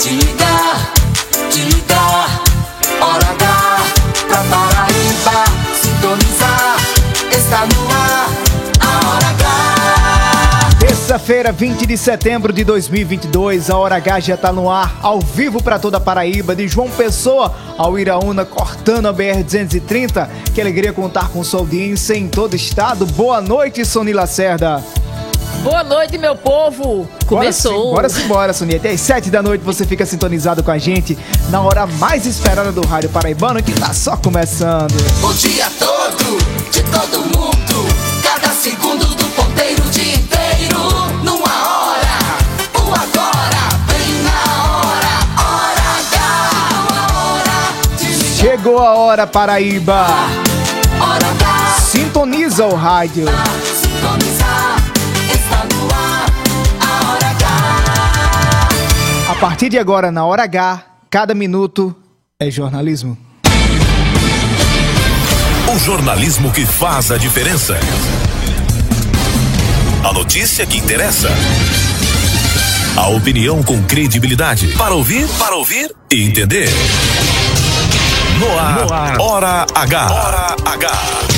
De ligar, de ligar. Hora H pra Paraíba sintonizar. Está no ar a Hora H. Terça-feira, 20 de setembro de 2022, a Hora H já está no ar, ao vivo para toda a Paraíba, de João Pessoa ao Iraúna, cortando a BR-230. Que alegria contar com sua audiência em todo o estado. Boa noite, Sony Lacerda. Boa noite, meu povo! Começou! Bora sim, bora, Sonia. Até às 7 da noite você fica sintonizado com a gente na hora mais esperada do Rádio Paraibano, que tá só começando. O dia todo, de todo mundo. Cada segundo do ponteiro, o dia inteiro. Numa hora, o agora. Vem na hora, Hora H. Uma hora de. Chegou a hora, Paraíba. Hora H. Sintoniza o rádio. A partir de agora, na hora H, cada minuto é jornalismo. O jornalismo que faz a diferença. A notícia que interessa. A opinião com credibilidade. Para ouvir, para ouvir e entender. No ar, Hora H. Hora H.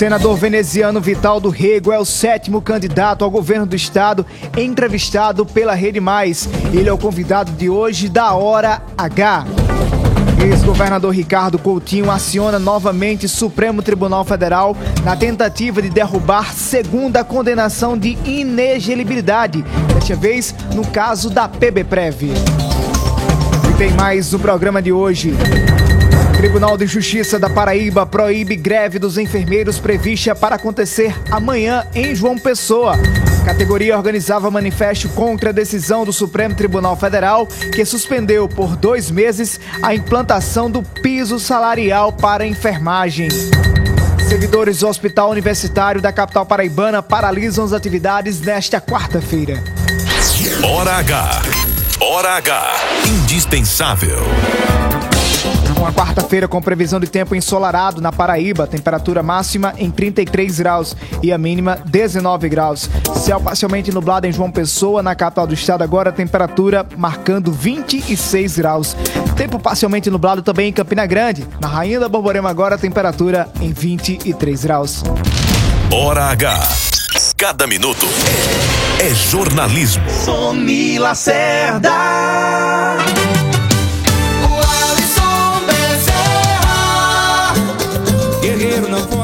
Senador veneziano Vital do Rego é o sétimo candidato ao governo do estado entrevistado pela Rede Mais. Ele é o convidado de hoje da Hora H. Ex-governador Ricardo Coutinho aciona novamente Supremo Tribunal Federal na tentativa de derrubar segunda condenação de inelegibilidade, desta vez no caso da PBPrev. E tem mais no programa de hoje. Tribunal de Justiça da Paraíba proíbe greve dos enfermeiros prevista para acontecer amanhã em João Pessoa. Categoria organizava manifesto contra a decisão do Supremo Tribunal Federal que suspendeu por dois meses a implantação do piso salarial para a enfermagem. Servidores do Hospital Universitário da capital paraibana paralisam as atividades nesta quarta-feira. Hora H. Hora H. Indispensável. Uma quarta-feira com previsão de tempo ensolarado na Paraíba, temperatura máxima em 33 graus e a mínima 19 graus. Céu parcialmente nublado em João Pessoa, na capital do estado, agora temperatura marcando 26 graus. Tempo parcialmente nublado também em Campina Grande, na Rainha da Borborema agora temperatura em 23 graus. Hora H. Cada minuto é jornalismo. Sony Lacerda.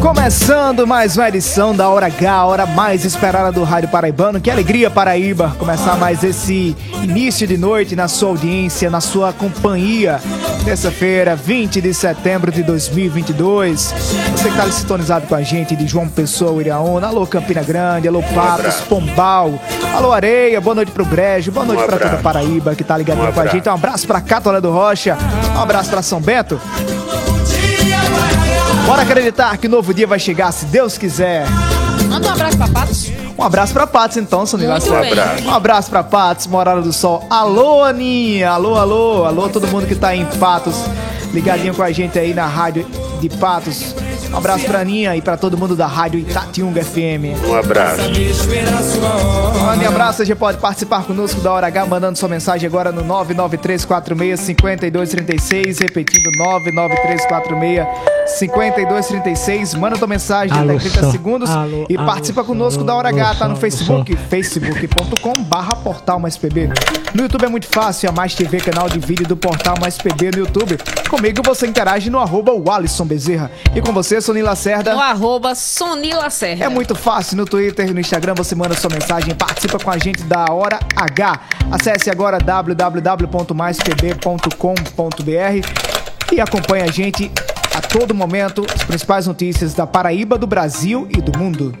Começando mais uma edição da Hora H, a hora mais esperada do Rádio Paraibano. Que alegria, Paraíba, começar mais esse início de noite na sua audiência, na sua companhia. Terça-feira, 20 de setembro de 2022. Você que está sintonizado com a gente de João Pessoa, Iraúna, alô Campina Grande, alô Patos, Pombal, alô Areia, boa noite pro Brejo, boa noite pra toda a Paraíba que tá ligadinho com a gente. Um abraço pra Catolé do Rocha, um abraço pra São Bento. Bora acreditar que o novo dia vai chegar, se Deus quiser. Manda um abraço pra Patos. Um abraço pra Patos, então, Sonila. Muito bem. Um abraço pra Patos, Morada do Sol. Alô, Aninha. Alô, alô. Alô, todo mundo que tá em Patos. Ligadinho com a gente aí na rádio de Patos. Um abraço pra Aninha e pra todo mundo da Rádio Itatiunga FM. Um abraço. Mande um abraço, você pode participar conosco da Hora H, mandando sua mensagem agora no 993465236, repetindo 993465236. Manda tua mensagem Alô, até 30 só. segundos Alô, e alô, participa conosco da Hora H, tá no. Facebook, facebook.com barra Portal Mais PB. No YouTube é muito fácil, a Mais TV, canal de vídeo do Portal Mais PB no YouTube. Comigo você interage no arroba Bezerra. E com você, Sony Lacerda. No arroba Lacerda. É muito fácil, no Twitter e no Instagram você manda sua mensagem, participa com a gente da Hora H. Acesse agora www.maispb.com.br e acompanhe a gente a todo momento as principais notícias da Paraíba, do Brasil e do mundo.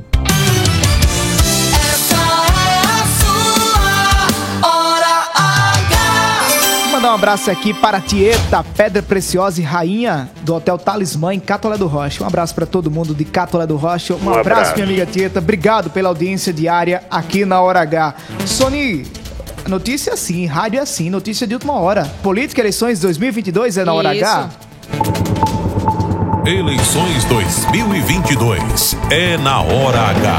Mandar um abraço aqui para a Tieta, Pedra Preciosa e Rainha do Hotel Talismã em Catolé do Rocha. Um abraço para todo mundo de Catolé do Rocha. Um, Um abraço, abraço. minha amiga Tieta. Obrigado pela audiência diária aqui na Hora H. Sony, notícia assim, rádio assim, notícia de última hora. Política Eleições 2022 é na Hora Isso. H? Eleições 2022 é na hora H.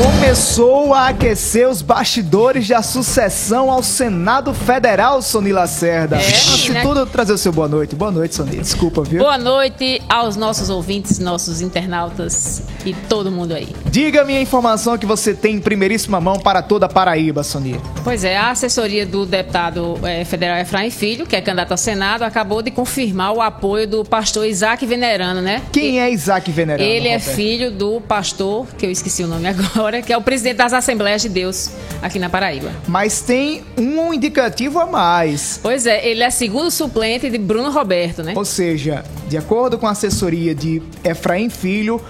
Começou a aquecer os bastidores da sucessão ao Senado Federal, Sony Lacerda. É, Antes de né? tudo, trazer o seu boa noite. Boa noite, Sony. Desculpa, viu? Boa noite aos nossos ouvintes, nossos internautas e todo mundo aí. Diga-me a informação que você tem em primeiríssima mão para toda a Paraíba, Sony. Pois é, a assessoria do deputado eh, federal Efraim Filho, que é candidato ao Senado, acabou de confirmar o apoio do pastor Isaac Venerano, né? Quem é Isaac Venerano? Ele é Roberto? filho do pastor, que eu esqueci o nome agora, que é o presidente das Assembleias de Deus aqui na Paraíba. Mas tem um indicativo a mais. Pois é, ele é segundo suplente de Bruno Roberto, né? Ou seja, de acordo com a assessoria de Efraim Filho,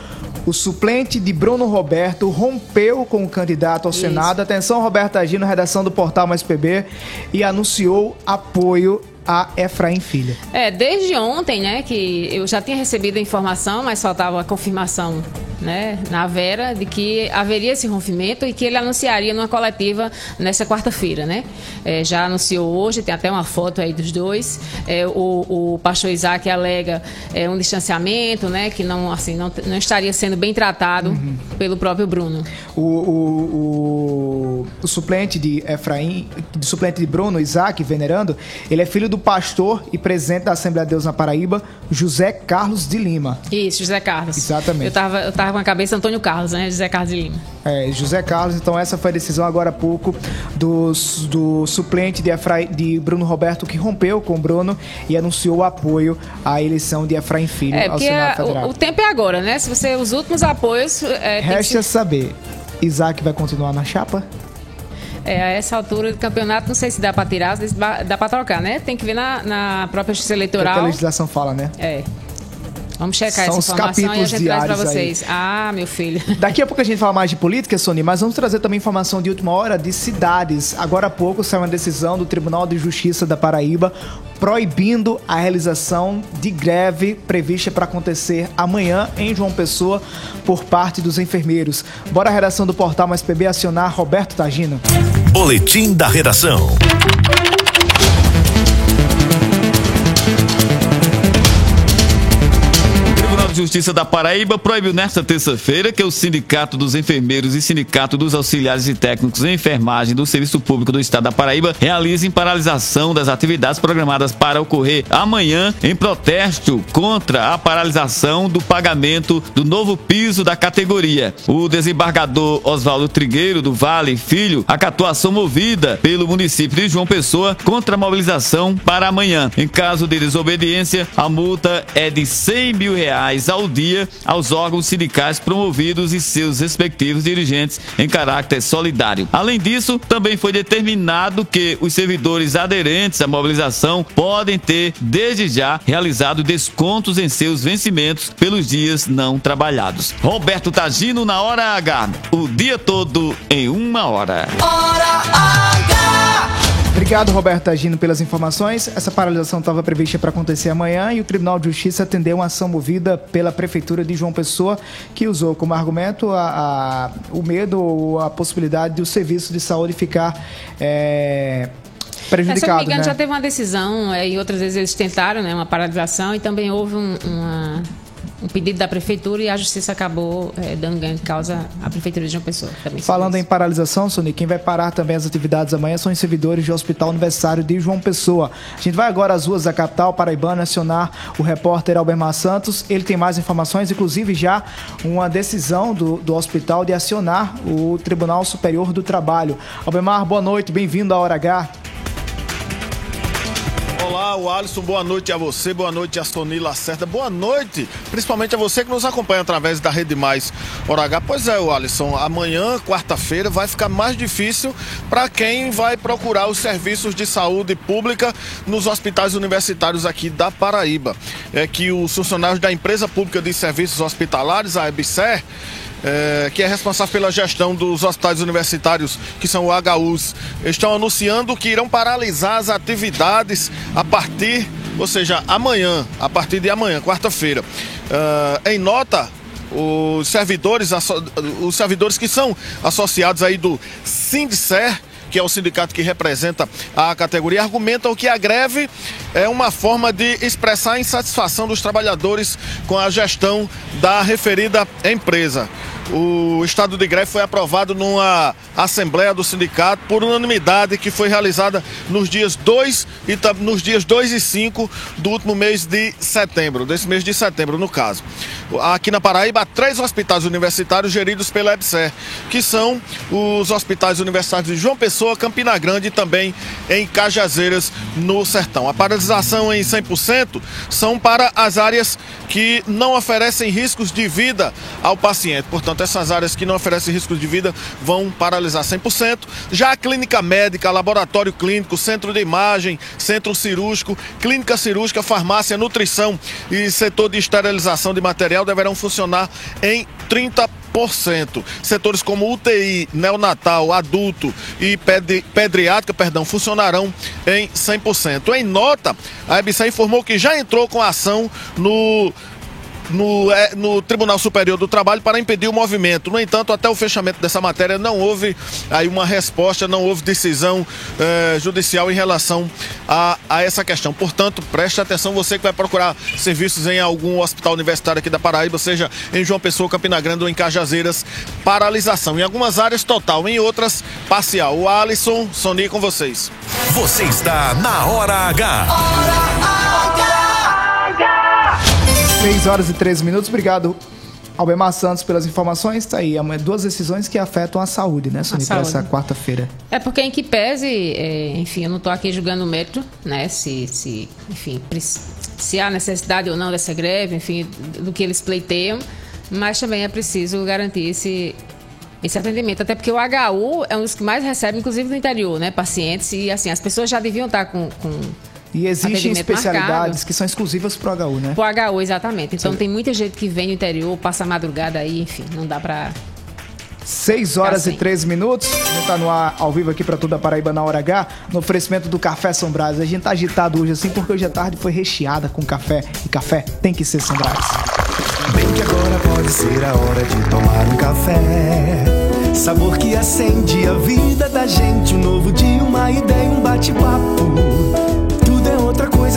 o suplente de Bruno Roberto rompeu com o candidato ao Isso. Senado. Atenção, Roberto Agino, redação do Portal Mais PB, e anunciou apoio a Efraim Filho. É, desde ontem, né, que eu já tinha recebido a informação, mas faltava a confirmação, né, na Vera, de que haveria esse rompimento e que ele anunciaria numa coletiva nessa quarta-feira, né. É, já anunciou hoje, tem até uma foto aí dos dois. É, o, o pastor Isaac alega é, um distanciamento, né, que não, assim, não, não estaria sendo bem tratado pelo próprio Bruno. O, o, o, o suplente de Efraim, suplente de Bruno, Isaac Venerando, ele é filho do pastor e presidente da Assembleia de Deus na Paraíba, José Carlos de Lima. Isso, José Carlos. Exatamente. Eu tava, com a cabeça Antônio Carlos, né, José Carlos de Lima. É, José Carlos, então essa foi a decisão agora há pouco do, do suplente de, Efraim, de Bruno Roberto, que rompeu com o Bruno e anunciou o apoio à eleição de Efraim Filho É, ao Senado a- Federal. o, o tempo é agora, né? Se você os últimos apoios é, Resta se- saber, Isaac vai continuar na chapa? é, a essa altura do campeonato, não sei se dá pra tirar, se dá, pra trocar, né? Tem que ver na, na própria justiça É o que a eleitoral. legislação fala, né? É. Vamos checar São essa os informação e a capítulos gente traz pra diários aí. vocês. Ah, meu filho. Daqui a pouco a gente fala mais de política, Sony, mas vamos trazer também informação de última hora de cidades. Agora há pouco saiu uma decisão do Tribunal de Justiça da Paraíba proibindo a realização de greve prevista para acontecer amanhã em João Pessoa por parte dos enfermeiros. Bora a redação do portal Mais PB acionar Roberto Tagino. Boletim da redação. Justiça da Paraíba proibiu nesta terça-feira que o Sindicato dos Enfermeiros e Sindicato dos Auxiliares e Técnicos em Enfermagem do Serviço Público do Estado da Paraíba realizem paralisação das atividades programadas para ocorrer amanhã em protesto contra a paralisação do pagamento do novo piso da categoria. O desembargador Oswaldo Trigueiro do Vale Filho acatou a ação movida pelo município de João Pessoa contra a mobilização para amanhã. Em caso de desobediência, a multa é de 100 mil reais ao dia aos órgãos sindicais promovidos e seus respectivos dirigentes em caráter solidário. Além disso, também foi determinado que os servidores aderentes à mobilização podem ter, desde já, realizado descontos em seus vencimentos pelos dias não trabalhados. Roberto Tagino na hora H, o dia todo em uma hora. Hora H. Obrigado, Roberto Tagino, pelas informações. Essa paralisação estava prevista para acontecer amanhã e o Tribunal de Justiça atendeu uma ação movida pela Prefeitura de João Pessoa, que usou como argumento a- a- o medo ou a possibilidade de o serviço de saúde ficar é, É, se não me prejudicado. engano, né? já teve uma decisão, é, e outras vezes eles tentaram né, uma paralisação e também houve um- uma um pedido da prefeitura e a justiça acabou é, dando ganho de causa à prefeitura de João Pessoa. Falando em paralisação, Sony, quem vai parar também as atividades amanhã são os servidores do Hospital Universitário de João Pessoa. A gente vai agora às ruas da capital paraibana acionar o repórter Albermar Santos. Ele tem mais informações, inclusive já uma decisão do, do hospital de acionar o Tribunal Superior do Trabalho. Albermar, boa noite, bem-vindo à Hora H. Olá, o Alisson, boa noite a você, boa noite a Sony Lacerda, boa noite, principalmente a você que nos acompanha através da Rede Mais Hora H. Pois é, o Alisson, amanhã, quarta-feira, vai ficar mais difícil para quem vai procurar os serviços de saúde pública nos hospitais universitários aqui da Paraíba. É que os funcionários da Empresa Pública de Serviços Hospitalares, a EBSER, é, que é responsável pela gestão dos hospitais universitários, que são o HUs, estão anunciando que irão paralisar as atividades a partir, ou seja, amanhã, a partir de amanhã, quarta-feira. É, em nota, os servidores, os servidores que são associados aí do Sindser, que é o sindicato que representa a categoria, argumentam que a greve é uma forma de expressar a insatisfação dos trabalhadores com a gestão da referida empresa. O estado de greve foi aprovado numa assembleia do sindicato por unanimidade que foi realizada nos dias 2 e nos dias 2 e 5 do último mês de setembro, desse mês de setembro, no caso. Aqui na Paraíba, há três hospitais universitários geridos pela EBSER, que são os hospitais universitários de João Pessoa, Campina Grande e também em Cajazeiras, no Sertão. A paralisação em 100% são para as áreas que não oferecem riscos de vida ao paciente. Portanto, essas áreas que não oferecem riscos de vida vão paralisar 100%. Já a clínica médica, laboratório clínico, centro de imagem, centro cirúrgico, clínica cirúrgica, farmácia, nutrição e setor de esterilização de material deverão funcionar em 30%. Setores como UTI, neonatal, adulto e pedri pediátrica, perdão, funcionarão em 100%. Em nota, a EBSA informou que já entrou com ação no no, é, no Tribunal Superior do Trabalho para impedir o movimento. No entanto, até o fechamento dessa matéria não houve aí uma resposta, não houve decisão é, judicial em relação a, a essa questão. Portanto, preste atenção, você que vai procurar serviços em algum hospital universitário aqui da Paraíba, seja em João Pessoa, Campina Grande ou em Cajazeiras, paralisação. Em algumas áreas total, em outras parcial. O Alisson, Sony com vocês. Você está na Hora H. Hora H. 6 horas e 13 minutos. Obrigado, Albemar Santos, pelas informações. Tá aí, duas decisões que afetam a saúde, né, Sony, para essa quarta-feira. É porque, em que pese, é, enfim, eu não estou aqui julgando o mérito, né, se, se, enfim, se há necessidade ou não dessa greve, enfim, do que eles pleiteiam, mas também é preciso garantir esse, esse atendimento, até porque o HU é um dos que mais recebe, inclusive no interior, né, pacientes, e assim, as pessoas já deviam estar com, com e existem especialidades marcado. que são exclusivas para o HU, né? Para o HU, exatamente. Então Sim. tem muita gente que vem do interior, passa a madrugada aí, enfim, não dá para 6 horas assim. e 13 minutos. A gente tá no ar ao vivo aqui para toda a Paraíba na hora H, no oferecimento do Café São Brás. A gente tá agitado hoje assim porque hoje a tarde foi recheada com café. E café tem que ser São Brás. Bem que agora pode ser a hora de tomar um café. Sabor que acende a vida da gente. Um novo dia, uma ideia, um bate-papo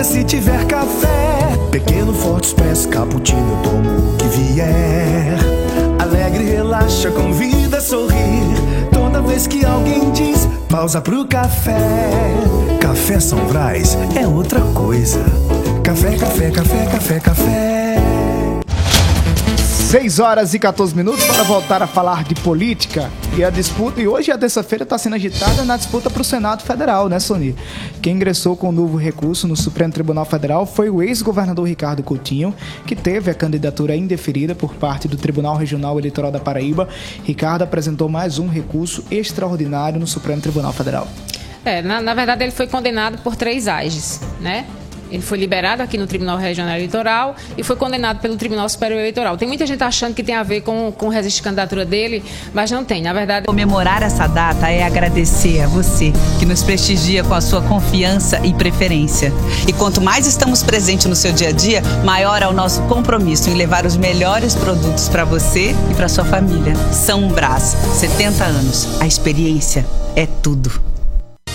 se tiver café. Pequeno, forte, expresso, cappuccino, eu tomo o que vier. Alegre, relaxa, convida a sorrir. Toda vez que alguém diz, pausa pro café. Café São Brás é outra coisa. Café, café, café, café, café. 6 horas e 14 minutos para voltar a falar de política e a disputa. E hoje a terça-feira está sendo agitada na disputa para o Senado Federal, né, Sony? Quem ingressou com o um novo recurso no Supremo Tribunal Federal foi o ex-governador Ricardo Coutinho, que teve a candidatura indeferida por parte do Tribunal Regional Eleitoral da Paraíba. Ricardo apresentou mais um recurso extraordinário no Supremo Tribunal Federal. É, na, na verdade ele foi condenado por três AGES, né? Ele foi liberado aqui no Tribunal Regional Eleitoral e foi condenado pelo Tribunal Superior Eleitoral. Tem muita gente achando que tem a ver com, com de candidatura dele, mas não tem. Na verdade. Comemorar essa data é agradecer a você que nos prestigia com a sua confiança e preferência. E quanto mais estamos presentes no seu dia a dia, maior é o nosso compromisso em levar os melhores produtos para você e para sua família. São Brás, 70 anos. A experiência é tudo.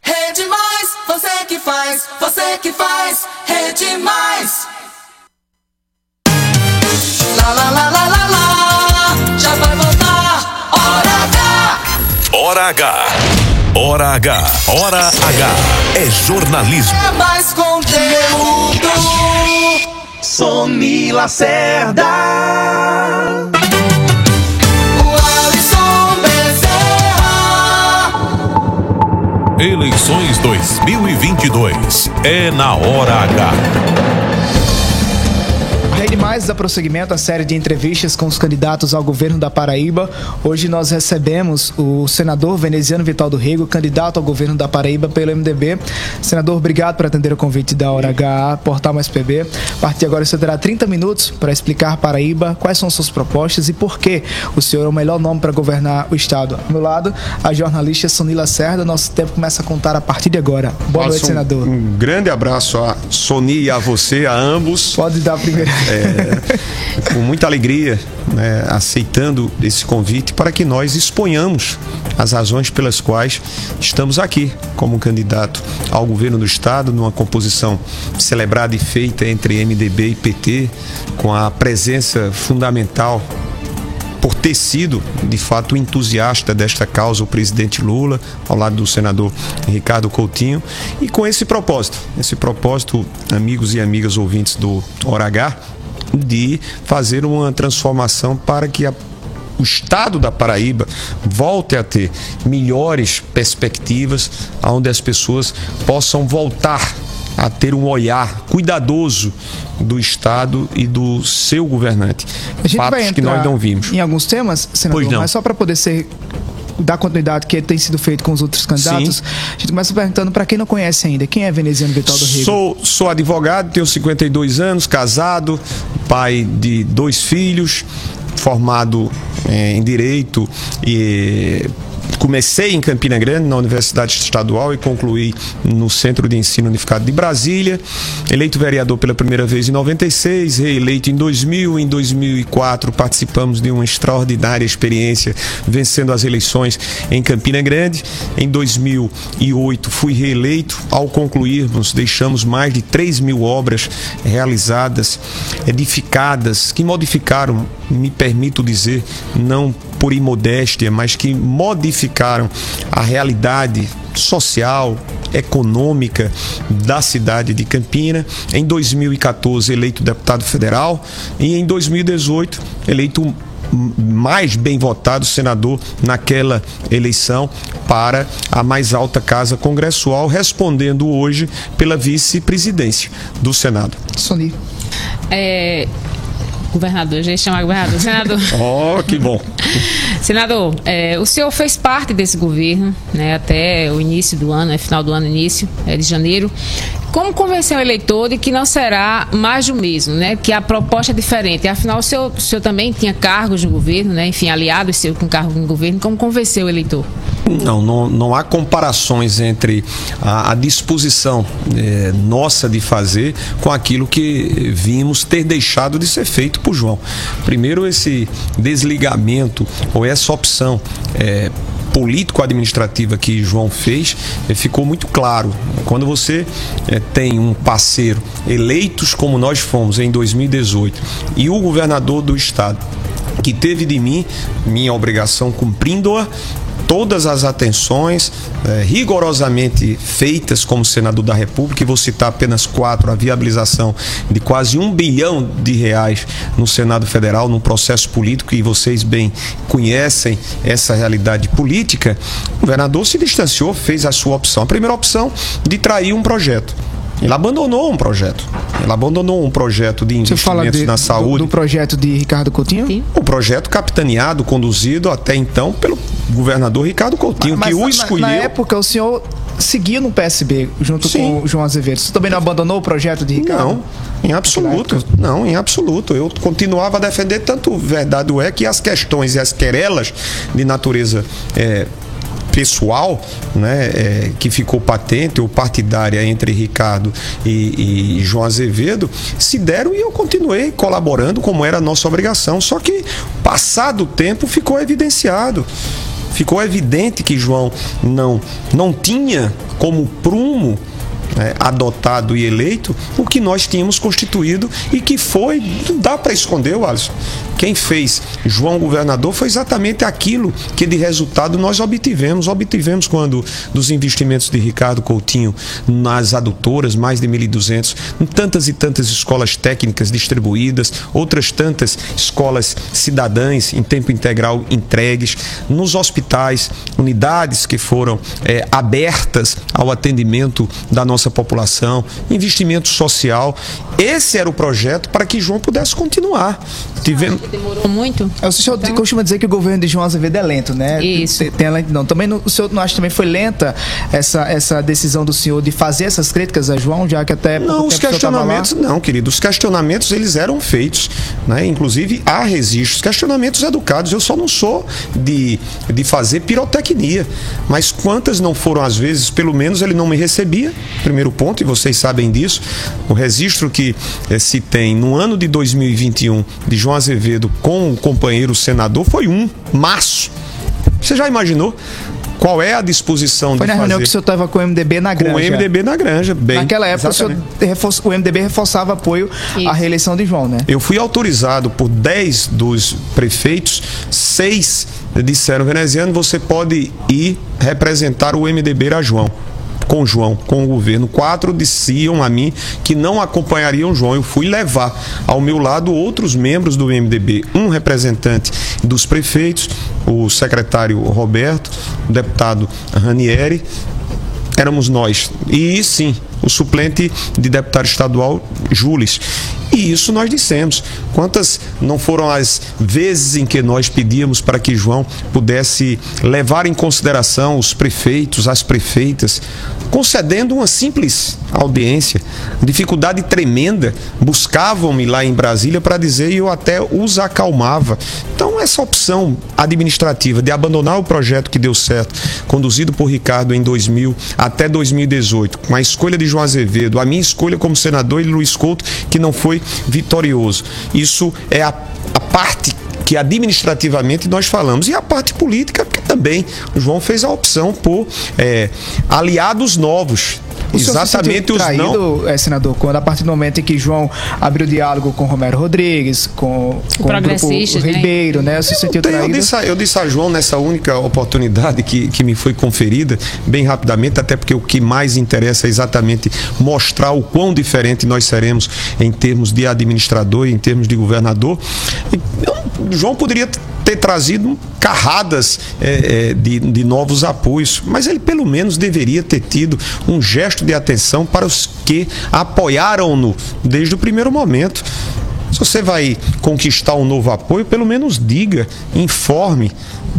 Rede Mais, você que faz, você que faz, Rede Mais. Lá, lá, lá, lá, lá, lá, já vai voltar, hora H. Hora H. Hora H. Hora H. É jornalismo. É mais conteúdo. Sony Lacerda. Eleições 2022. É na Hora H. A Rede Mais dá prosseguimento à série de entrevistas com os candidatos ao governo da Paraíba. Hoje nós recebemos o senador veneziano Vital do Rego, candidato ao governo da Paraíba pelo MDB. Senador, obrigado por atender o convite da Hora H, Portal Mais PB. A partir de agora você terá 30 minutos para explicar à Paraíba quais são suas propostas e por que o senhor é o melhor nome para governar o estado. Ao meu lado, a jornalista Sonila Cerda. Nosso tempo começa a contar a partir de agora. Boa noite, Alisson, senador. Um grande abraço a Sony e a você, a ambos. Pode dar a primeira. É, com muita alegria, né, aceitando esse convite para que nós exponhamos as razões pelas quais estamos aqui como candidato ao governo do estado, numa composição celebrada e feita entre MDB e PT, com a presença fundamental por ter sido, de fato, entusiasta desta causa, o presidente Lula, ao lado do senador Ricardo Coutinho, e com esse propósito, esse propósito, amigos e amigas ouvintes do Hora H, de fazer uma transformação para que a o estado da Paraíba volte a ter melhores perspectivas, onde as pessoas possam voltar a ter um olhar cuidadoso do Estado e do seu governante. Fatos que nós não vimos. Em alguns temas, senador, Pois não. mas só para poder ser dar continuidade que tem sido feito com os outros candidatos, a gente começa perguntando para quem não conhece ainda, quem é Veneziano Vital do Rego? Sou, sou advogado, tenho 52 anos, casado, pai de dois filhos, formado eh, em Direito e comecei em Campina Grande, na Universidade Estadual, e concluí no Centro de Ensino Unificado de Brasília. Eleito vereador pela primeira vez em 96, reeleito em 2000. Em 2004, participamos de uma extraordinária experiência, vencendo as eleições em Campina Grande. Em 2008, fui reeleito. Ao concluirmos, deixamos mais de 3 mil obras realizadas, edificadas, que modificaram, me permito dizer, não por imodéstia, mas que modificaram a realidade social, econômica da cidade de Campina. Em 2014, eleito deputado federal e em 2018, eleito mais bem votado senador naquela eleição para a mais alta casa congressual, respondendo hoje pela vice-presidência do Senado. Sony. É, governador, já ia chamar governador. Senador. Oh, que bom. Senador, é, o senhor fez parte desse governo né, até o início do ano, é final do ano, início é, de janeiro. Como convencer o eleitor de que não será mais do mesmo, né? Que a proposta é diferente. Afinal, o senhor, o senhor também tinha cargos no governo, né? Enfim, aliados seu com cargo no governo. Como convencer o eleitor? Não, não, não há comparações entre a, a disposição eh, nossa de fazer com aquilo que vimos ter deixado de ser feito por João. Primeiro, esse desligamento ou essa opção. eh, político-administrativa que João fez, eh, ficou muito claro. Quando você eh, tem um parceiro eleitos como nós fomos em 2018 e o governador do estado que teve de mim minha obrigação cumprindo-a todas as atenções eh, rigorosamente feitas como senador da República, e vou citar apenas quatro: a viabilização de quase um bilhão de reais no Senado Federal, num processo político, e vocês bem conhecem essa realidade política. O governador se distanciou, fez a sua opção. A primeira opção de trair um projeto Ele abandonou um projeto. Ele abandonou um projeto de Você fala investimentos de- na do, saúde. do projeto de Ricardo Coutinho? O projeto capitaneado, conduzido até então pelo governador Ricardo Coutinho, Mas que o na- escolheu. Na época, o senhor seguia no PSB junto Sim. com o João Azevedo. Você também não abandonou o projeto de Ricardo? Não, em absoluto. Não, em absoluto. Eu continuava a defender, tanto verdade é que as questões e as querelas de natureza é, pessoal, né, é, que ficou patente ou partidária entre Ricardo e, e João Azevedo, se deram e eu continuei colaborando como era a nossa obrigação. Só que, passado o tempo, ficou evidenciado. Ficou evidente que João não, não tinha como prumo né, adotado e eleito o que nós tínhamos constituído e que foi, não dá para esconder, Alisson. Quem fez João governador foi exatamente aquilo que de resultado nós obtivemos. Obtivemos quando dos investimentos de Ricardo Coutinho nas adutoras, mais de 1.200, em tantas e tantas escolas técnicas distribuídas, outras tantas escolas cidadãs em tempo integral entregues, nos hospitais, unidades que foram eh, abertas ao atendimento da nossa população, investimento social. Esse era o projeto para que João pudesse continuar. Tivemos, Demorou muito? É, O senhor costuma dizer que o governo de João Azevedo é lento, né? Isso. Tem, tem lentidão. Também não- o senhor não acha que também foi lenta essa, essa decisão do senhor de fazer essas críticas a João, já que até Não, os questionamentos, não, querido. Os questionamentos eles eram feitos, né? Inclusive há registros, questionamentos educados. Eu só não sou de, de fazer pirotecnia, mas quantas não foram às vezes, pelo menos ele não me recebia. Primeiro ponto, e vocês sabem disso. O registro que eh, se tem no ano de 2021 de João Azevedo com o companheiro senador foi um, março. Você já imaginou? Qual é a disposição Foi de na fazer? reunião que o senhor estava com o MDB na granja. Com o MDB na granja, bem. Naquela época, o, senhor exatamente. reforç- o MDB reforçava apoio à reeleição de João, né? Eu fui autorizado por 10 dos prefeitos, seis disseram, veneziano, você pode ir representar o MDB a João. Com João, com o governo. Quatro diziam a mim que não acompanhariam João. Eu fui levar ao meu lado outros membros do MDB. Um representante dos prefeitos, o secretário Roberto, o deputado Ranieri, éramos nós. E sim, o suplente de deputado estadual, Jules. E isso nós dissemos. Quantas não foram as vezes em que nós pedíamos para que João pudesse levar em consideração os prefeitos, as prefeitas, concedendo uma simples audiência. Dificuldade tremenda. Buscavam-me lá em Brasília para dizer e eu até os acalmava. Então, essa opção administrativa de abandonar o projeto que deu certo, conduzido por Ricardo em 2000 até 2018, com a escolha de João Azevedo, a minha escolha como senador e Luiz Couto, que não foi vitorioso. Isso é a, a parte que administrativamente nós falamos. E a parte política, também o João fez a opção por eh, aliados novos. O Exatamente sentiu os não. traído, eh, senador, quando a partir do momento em que João abriu diálogo com Romero Rodrigues, com, com o grupo Progressistas, né? Ribeiro, né? Se sentiu Tem, eu, traído? disse a, eu disse a João nessa única oportunidade que, que me foi conferida, bem rapidamente, até porque o que mais interessa é exatamente mostrar o quão diferente nós seremos em termos de administrador e em termos de governador. Eu- João poderia ter trazido carradas eh, de, de novos apoios, mas ele pelo menos deveria ter tido um gesto de atenção para os que apoiaram-no desde o primeiro momento. Se você vai conquistar um novo apoio, pelo menos diga, informe.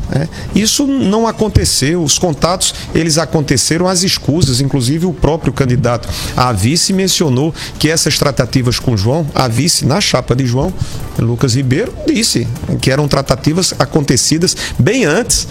né? Isso não aconteceu. Os contatos eles aconteceram às escusas. Inclusive o próprio candidato a vice mencionou que essas tratativas com João, a vice na chapa de João, Lucas Ribeiro, disse que eram tratativas acontecidas bem antes.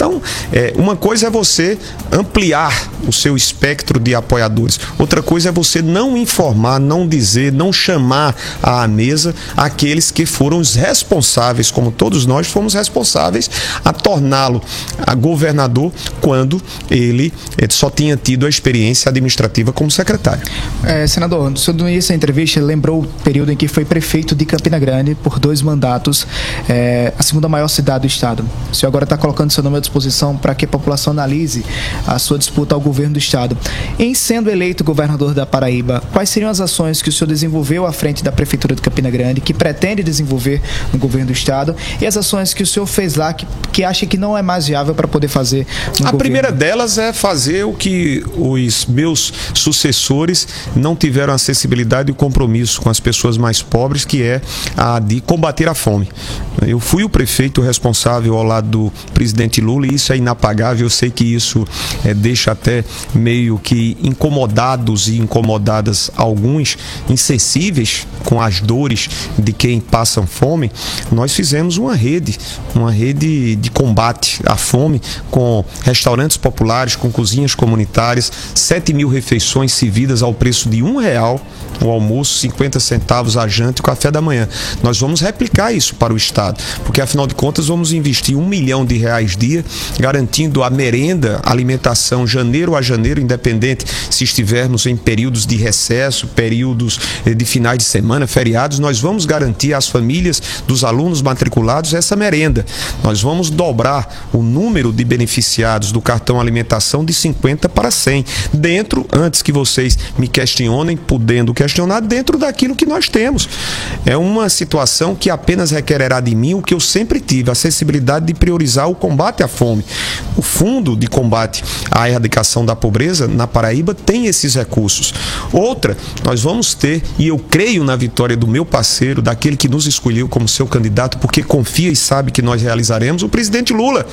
Então, é, uma coisa é você ampliar o seu espectro de apoiadores, outra coisa é você não informar, não dizer, não chamar à mesa aqueles que foram os responsáveis, como todos nós fomos responsáveis, a torná-lo a governador quando ele eh, só tinha tido a experiência administrativa como secretário. É, senador, no início da entrevista lembrou o período em que foi prefeito de Campina Grande por dois mandatos, é, a segunda maior cidade do estado. O senhor agora está colocando seu nome à para que a população analise a sua disputa ao governo do estado. Em sendo eleito governador da Paraíba, quais seriam as ações que o senhor desenvolveu à frente da prefeitura de Campina Grande, que pretende desenvolver no governo do estado, e as ações que o senhor fez lá que, que acha que não é mais viável para poder fazer. no A governo? primeira delas é fazer o que os meus sucessores não tiveram acessibilidade e o compromisso com as pessoas mais pobres, que é a de combater a fome. Eu fui o prefeito responsável ao lado do presidente Lula e isso é inapagável. Eu sei que isso eh, deixa até meio que incomodados e incomodadas alguns, insensíveis com as dores de quem passa fome. Nós fizemos uma rede, uma rede de combate à fome com restaurantes populares, com cozinhas comunitárias, 7 mil refeições servidas ao preço de um real, o almoço, 50 centavos a janta e o café da manhã. Nós vamos replicar isso para o Estado, porque afinal de contas vamos investir um milhão de reais dia, garantindo a merenda, alimentação, janeiro a janeiro, independente se estivermos em períodos de recesso, períodos eh, de finais de semana, feriados, nós vamos garantir às famílias dos alunos matriculados essa merenda. Nós vamos dobrar o número de beneficiados do cartão alimentação de 50 para 100, dentro, antes que vocês me questionem, podendo questionar, dentro daquilo que nós temos. É uma situação que apenas requererá de mim o que eu sempre tive, a sensibilidade de priorizar o combate à fome. O Fundo de Combate à Erradicação da Pobreza na Paraíba tem esses recursos. Outra, nós vamos ter, e eu creio na vitória do meu parceiro, daquele que nos escolheu como seu candidato, porque confia e sabe que nós realizaremos, o presidente Lula.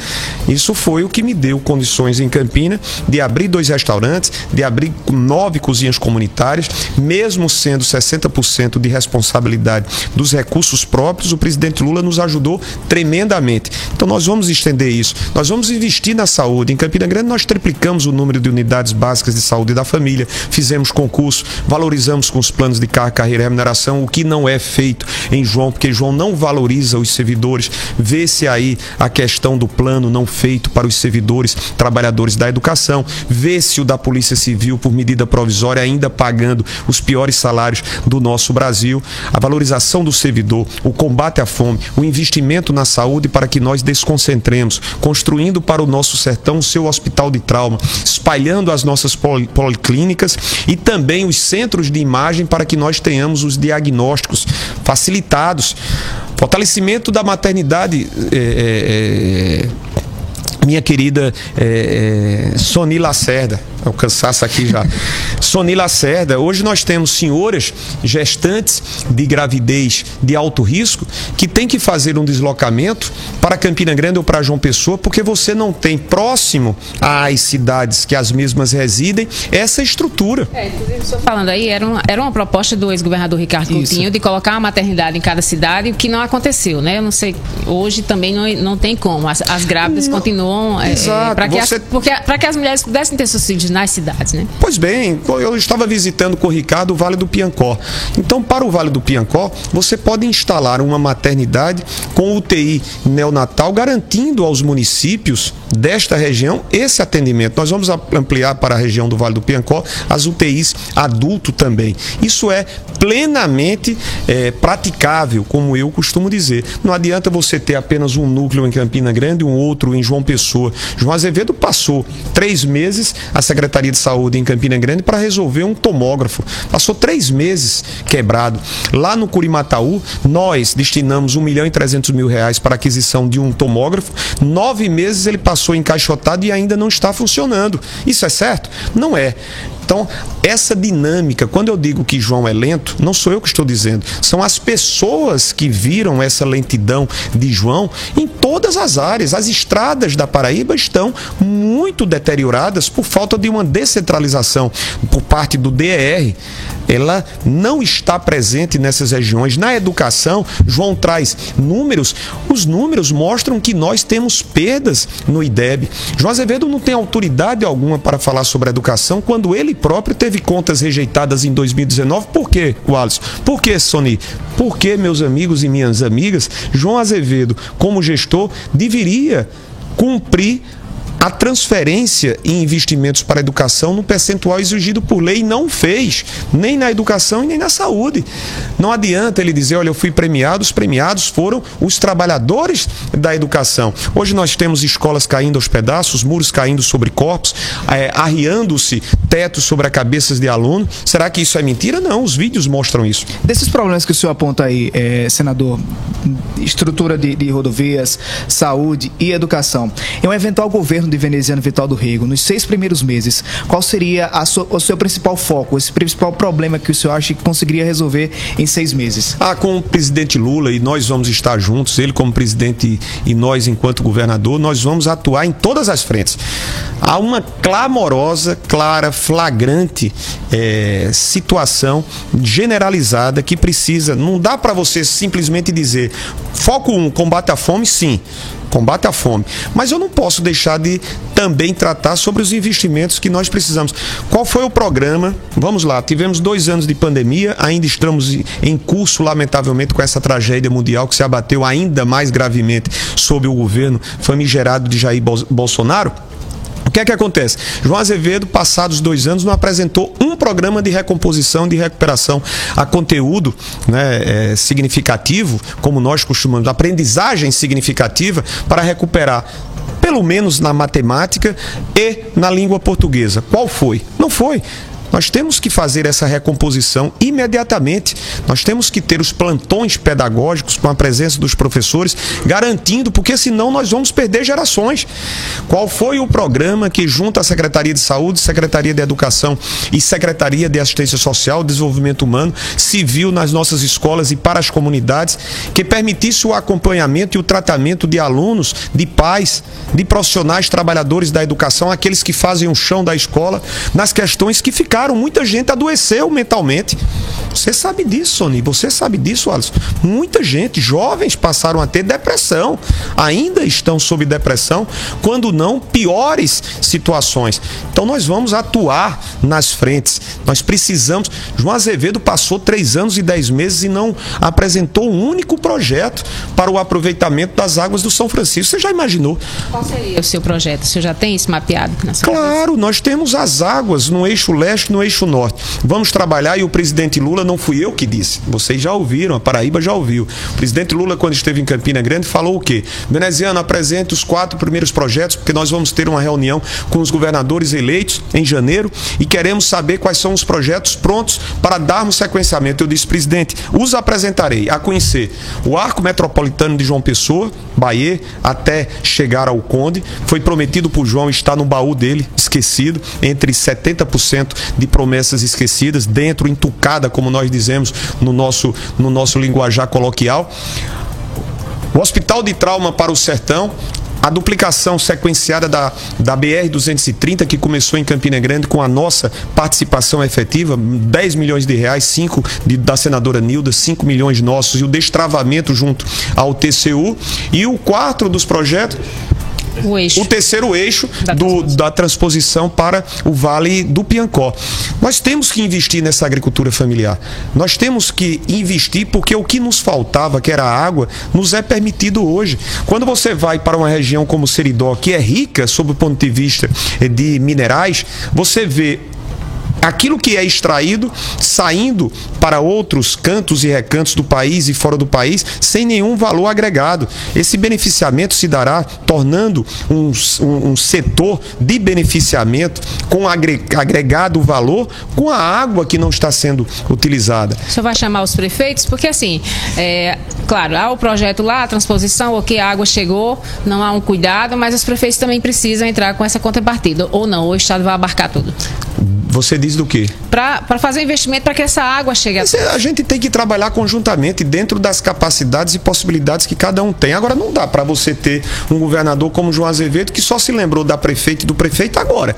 Isso foi o que me deu condições em Campina de abrir dois restaurantes, de abrir nove cozinhas comunitárias, mesmo sendo 60% de responsabilidade dos recursos próprios, o presidente Lula nos ajudou tremendamente. Então nós vamos estender isso. Nós vamos investir na saúde. Em Campina Grande nós triplicamos o número de unidades básicas de saúde da família, fizemos concurso, valorizamos com os planos de carga, carreira e remuneração, o que não é feito em João, porque João não valoriza os servidores. Vê-se aí a questão do plano não feito para os servidores, trabalhadores da educação. Vê-se o da Polícia Civil por medida provisória ainda pagando os piores salários do nosso Brasil. A valorização do servidor, o combate à fome, o investimento na saúde para que nós desconcentremos, construindo para o nosso sertão o seu hospital de trauma, espalhando as nossas poli- policlínicas e também os centros de imagem para que nós tenhamos os diagnósticos facilitados. Fortalecimento da maternidade. é, é, minha querida é, Soni Lacerda, o cansaço aqui já. Soni Lacerda, hoje nós temos senhoras gestantes de gravidez de alto risco que têm que fazer um deslocamento para Campina Grande ou para João Pessoa, porque você não tem próximo às cidades que as mesmas residem essa estrutura. É, inclusive, o senhor falando aí, era uma, era uma proposta do ex-governador Ricardo Isso. Coutinho de colocar uma maternidade em cada cidade, o que não aconteceu, né? Eu não sei, hoje também não, não tem como. As, as grávidas continuam. É, Exato, para que, você- as- porque- pra que as mulheres pudessem ter suicídios nas cidades, né? Pois bem, eu estava visitando com o Ricardo o Vale do Piancó. Então, para o Vale do Piancó, você pode instalar uma maternidade com UTI neonatal, garantindo aos municípios desta região esse atendimento. Nós vamos ampliar para a região do Vale do Piancó as UTIs adulto também. Isso é plenamente eh, praticável, como eu costumo dizer. Não adianta você ter apenas um núcleo em Campina Grande um outro em João Pessoa. João Azevedo passou três meses a Secretaria de Saúde em Campina Grande para resolver um tomógrafo. Passou três meses quebrado. Lá no Curimataú, nós destinamos 1 milhão e 300 mil reais para aquisição de um tomógrafo. Nove meses ele passou encaixotado e ainda não está funcionando. Isso é certo? Não é. Então, essa dinâmica, quando eu digo que João é lento, não sou eu que estou dizendo, são as pessoas que viram essa lentidão de João em todas as áreas. As estradas da Paraíba estão muito deterioradas por falta de uma descentralização por parte do DER. Ela não está presente nessas regiões. Na educação, João traz números, os números mostram que nós temos perdas no IDEB. João Azevedo não tem autoridade alguma para falar sobre a educação quando ele próprio teve contas rejeitadas em 2019. Por quê, Wallace? Por quê, Sony? Porque, meus amigos e minhas amigas, João Azevedo, como gestor, deveria cumprir a transferência em investimentos para a educação no percentual exigido por lei não fez, nem na educação e nem na saúde. Não adianta ele dizer, olha, eu fui premiado, os premiados foram os trabalhadores da educação. Hoje nós temos escolas caindo aos pedaços, muros caindo sobre corpos, é, arriando-se tetos sobre a cabeças de alunos. Será que isso é mentira? Não, os vídeos mostram isso. Desses problemas que o senhor aponta aí, eh, senador, estrutura de, de rodovias, saúde e educação, em um eventual governo de veneziano Vital do Rego, nos seis primeiros meses, qual seria a sua- o seu principal foco, esse principal problema que o senhor acha que conseguiria resolver em seis meses? Ah, com o presidente Lula e nós vamos estar juntos, ele como presidente e nós enquanto governador, nós vamos atuar em todas as frentes. Há uma clamorosa, clara, flagrante eh, situação generalizada que precisa. Não dá para você simplesmente dizer foco um, combate à fome, sim. Combate à fome. Mas eu não posso deixar de também tratar sobre os investimentos que nós precisamos. Qual foi o programa? Vamos lá, tivemos dois anos de pandemia, ainda estamos em curso, lamentavelmente, com essa tragédia mundial que se abateu ainda mais gravemente sobre o governo famigerado de Jair Bol- Bolsonaro. Que é que acontece? João Azevedo, passados dois anos, não apresentou um programa de recomposição, de recuperação a conteúdo né, é, significativo, como nós costumamos, aprendizagem significativa para recuperar pelo menos na matemática e na língua portuguesa. Qual foi? Não foi. Nós temos que fazer essa recomposição imediatamente. Nós temos que ter os plantões pedagógicos com a presença dos professores, garantindo, porque senão nós vamos perder gerações. Qual foi o programa que, junto à Secretaria de Saúde, Secretaria de Educação e Secretaria de Assistência Social, Desenvolvimento Humano, viu nas nossas escolas e para as comunidades, que permitisse o acompanhamento e o tratamento de alunos, de pais, de profissionais, trabalhadores da educação, aqueles que fazem o chão da escola, nas questões que ficaram. Muita gente adoeceu mentalmente. Você sabe disso, Sony. Você sabe disso, Alisson. Muita gente, jovens, passaram a ter depressão. Ainda estão sob depressão, quando não piores situações. Então nós vamos atuar nas frentes. Nós precisamos. João Azevedo passou três anos e dez meses e não apresentou um único projeto para o aproveitamento das águas do São Francisco. Você já imaginou? Qual seria o seu projeto? O senhor já tem isso mapeado Claro, nós temos as águas no eixo leste no eixo norte. Vamos trabalhar e o presidente Lula não fui eu que disse. Vocês já ouviram, a Paraíba já ouviu. O presidente Lula, quando esteve em Campina Grande, falou o quê? Veneziano, apresente os quatro primeiros projetos, porque nós vamos ter uma reunião com os governadores eleitos em janeiro e queremos saber quais são os projetos prontos para darmos sequenciamento. Eu disse, presidente, os apresentarei a conhecer o arco metropolitano de João Pessoa, Bahia, até chegar ao Conde. Foi prometido por João, está no baú dele, esquecido, entre 70% de promessas esquecidas, dentro, entucada, como nós dizemos no nosso, no nosso linguajar coloquial. O Hospital de Trauma para o Sertão, a duplicação sequenciada da, da BR-230, que começou em Campina Grande com a nossa participação efetiva, 10 milhões de reais, 5 de, da senadora Nilda, 5 milhões nossos, e o destravamento junto ao TCU. E o quarto dos projetos, O eixo. o terceiro eixo do- da transposição para o Vale do Piancó. Nós temos que investir nessa agricultura familiar. Nós temos que investir porque o que nos faltava, que era a água, nos é permitido hoje. Quando você vai para uma região como Seridó, que é rica sob o ponto de vista de minerais, você vê aquilo que é extraído saindo para outros cantos e recantos do país e fora do país sem nenhum valor agregado. Esse beneficiamento se dará tornando um, um- um setor de beneficiamento com agre- agregado valor com a água que não está sendo utilizada. O senhor vai chamar os prefeitos? Porque, assim, é, claro, há o projeto lá, a transposição, ok, a água chegou, não há um cuidado, mas os prefeitos também precisam entrar com essa contrapartida. Ou não, ou o Estado vai abarcar tudo. Você diz do quê? Para fazer investimento para que essa água chegue Mas é, a gente tem que trabalhar conjuntamente dentro das capacidades e possibilidades que cada um tem. Agora não dá para você ter um governador como João Azevedo que só se lembrou da prefeita e do prefeito agora.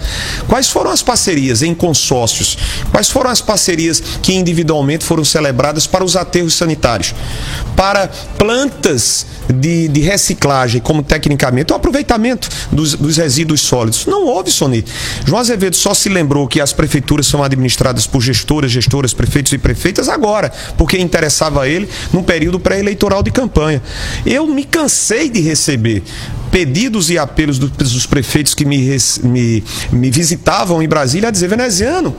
Quais foram as parcerias em consórcios? Quais foram as parcerias que individualmente foram celebradas para os aterros sanitários? Para plantas de, de reciclagem, como tecnicamente, o aproveitamento dos, dos resíduos sólidos. Não houve, Sony. João Azevedo só se lembrou que as prefeituras são administradas por gestoras, gestoras, prefeitos e prefeitas agora, porque interessava a ele num período pré-eleitoral de campanha. Eu me cansei de receber pedidos e apelos dos, prefeitos que me, me, me visitavam em Brasília a dizer, veneziano,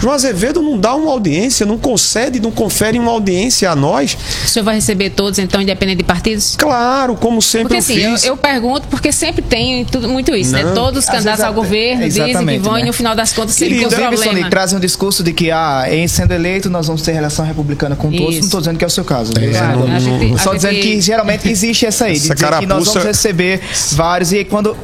João Azevedo não dá uma audiência, não concede, não confere uma audiência a nós. O senhor vai receber todos, então, independente de partidos? Claro, como sempre Porque eu assim, eu, fiz. eu pergunto, porque sempre tem tudo, muito isso, né? Não. Todos os candidatos ao governo dizem que exatamente, vão e né? no final das contas sempre com Inclusive, problema. Sonic, trazem um discurso de que, ah, em sendo eleito, nós vamos ter relação republicana com todos. Isso. Não estou dizendo que é o seu caso. É, Claro, não- gente- não- Só dizendo que geralmente existe essa aí, de Essa dizer que nós vamos receber vários e quando,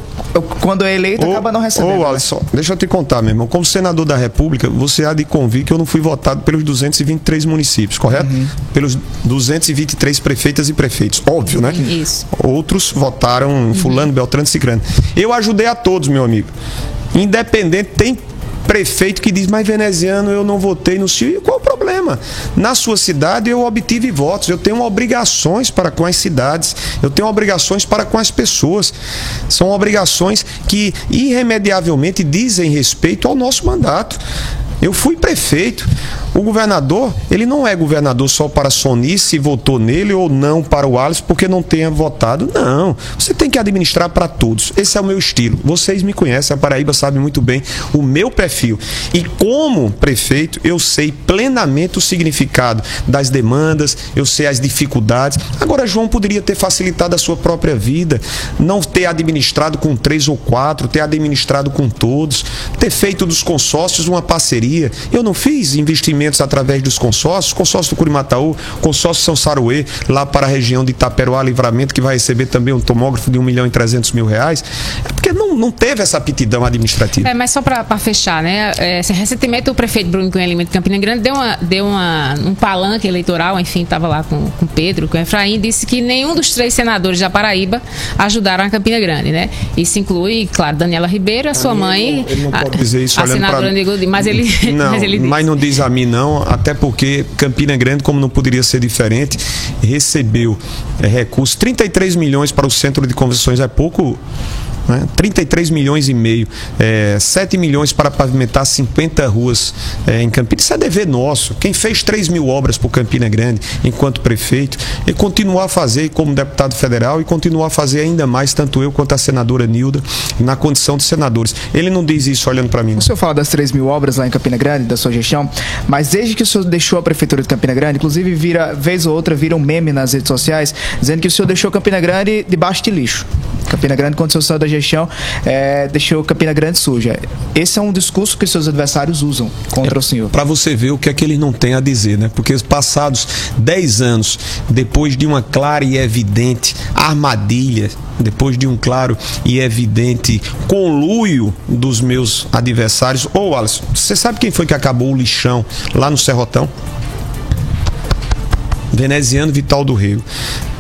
quando é eleito acaba não recebendo. Ô, né? Alisson, deixa eu te contar, meu irmão. Como senador da República, você há de convir que eu não fui votado pelos 223 municípios, correto? Uhum. Pelos 223 prefeitas e prefeitos. Óbvio, né? Isso. Outros votaram fulano, beltrano, cicrano. Eu ajudei a todos, meu amigo. Independente, tem prefeito que diz, mas veneziano, eu não votei no senhor. E qual o problema? Na sua cidade eu obtive votos, eu tenho obrigações para com as cidades, eu tenho obrigações para com as pessoas. São obrigações que irremediavelmente dizem respeito ao nosso mandato. Eu fui prefeito. O governador, ele não é governador só para Sony se votou nele ou não para o Alisson porque não tenha votado. Não. Você tem que administrar para todos. Esse é o meu estilo. Vocês me conhecem, a Paraíba sabe muito bem o meu perfil. E como prefeito, eu sei plenamente o significado das demandas, eu sei as dificuldades. Agora, João poderia ter facilitado a sua própria vida, não ter administrado com três ou quatro, ter administrado com todos, ter feito dos consórcios uma parceria. Eu não fiz através dos consórcios, consórcio do Curimataú, consórcio São Saruê, lá para a região de Itaperoá, Livramento, que vai receber também um tomógrafo de 1 milhão e 300 mil reais. É porque não, não teve essa aptidão administrativa. É, mas só para fechar, né? É, recentemente o prefeito Bruno Cunha Lima de Campina Grande deu, uma, deu uma, um palanque eleitoral, enfim, estava lá com, com Pedro, com Efraim, disse que nenhum dos três senadores da Paraíba ajudaram a Campina Grande, né? Isso inclui, claro, Daniela Ribeiro, a sua mãe. Ele não a, pode dizer isso a olhando senadora pra... Mas ele, Não, mas ele disse. mas não diz a mim não, até porque Campina Grande, como não poderia ser diferente, recebeu é, recursos, 33 milhões para o centro de convenções é pouco. Né? 33 milhões e meio, é, 7 milhões para pavimentar 50 ruas é, em Campina. Isso é dever nosso. Quem fez 3 mil obras por Campina Grande enquanto prefeito e continuar a fazer como deputado federal e continuar a fazer ainda mais, tanto eu quanto a senadora Nilda, na condição de senadores. Ele não diz isso olhando para mim. O senhor fala das 3 mil obras lá em Campina Grande, da sua gestão, mas desde que o senhor deixou a prefeitura de Campina Grande, inclusive vira, vez ou outra, vira um meme nas redes sociais, dizendo que o senhor deixou Campina Grande debaixo de lixo. Campina Grande, quando o senhor saiu da gestão, é, deixou Campina Grande suja. Esse é um discurso que seus adversários usam contra o senhor. Para você ver o que é que eles não têm a dizer, né? Porque passados 10 anos, depois de uma clara e evidente armadilha, depois de um claro e evidente conluio dos meus adversários. Ô, Alisson, você sabe quem foi que acabou o lixão lá no Serrotão? Veneziano Vital do Rio.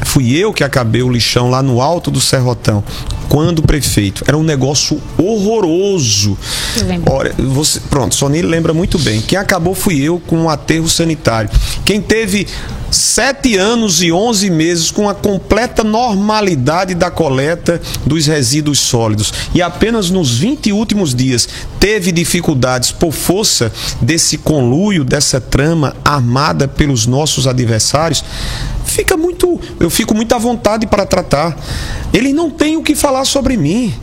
Fui eu que acabei o lixão lá no alto do Serrotão. Quando prefeito. Era um negócio horroroso. Olha, você, pronto, Sony lembra muito bem. Quem acabou fui eu com um aterro sanitário. Quem teve sete anos e onze meses com a completa normalidade da coleta dos resíduos sólidos e apenas nos 20 últimos dias teve dificuldades por força desse conluio, dessa trama armada pelos nossos adversários, fica muito, eu fico muito à vontade para tratar. Eles não têm o que falar sobre mim.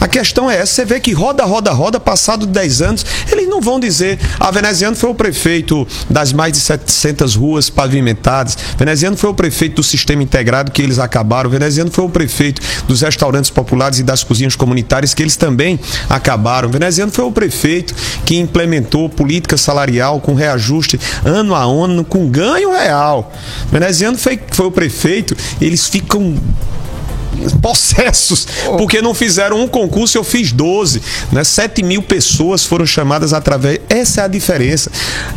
A questão é essa, você vê que roda, roda, roda, passado 10 anos, eles não vão dizer, a Veneziano foi o prefeito das mais de 700 ruas pavimentadas, Veneziano foi o prefeito do sistema integrado que eles acabaram, Veneziano foi o prefeito dos restaurantes populares e das cozinhas comunitárias que eles também acabaram, Veneziano foi o prefeito que implementou política salarial com reajuste ano a ano, com ganho real. Veneziano foi, foi o prefeito, eles ficam possessos, porque não fizeram um concurso, eu fiz 12. Né? 7 mil pessoas foram chamadas através. Essa é a diferença.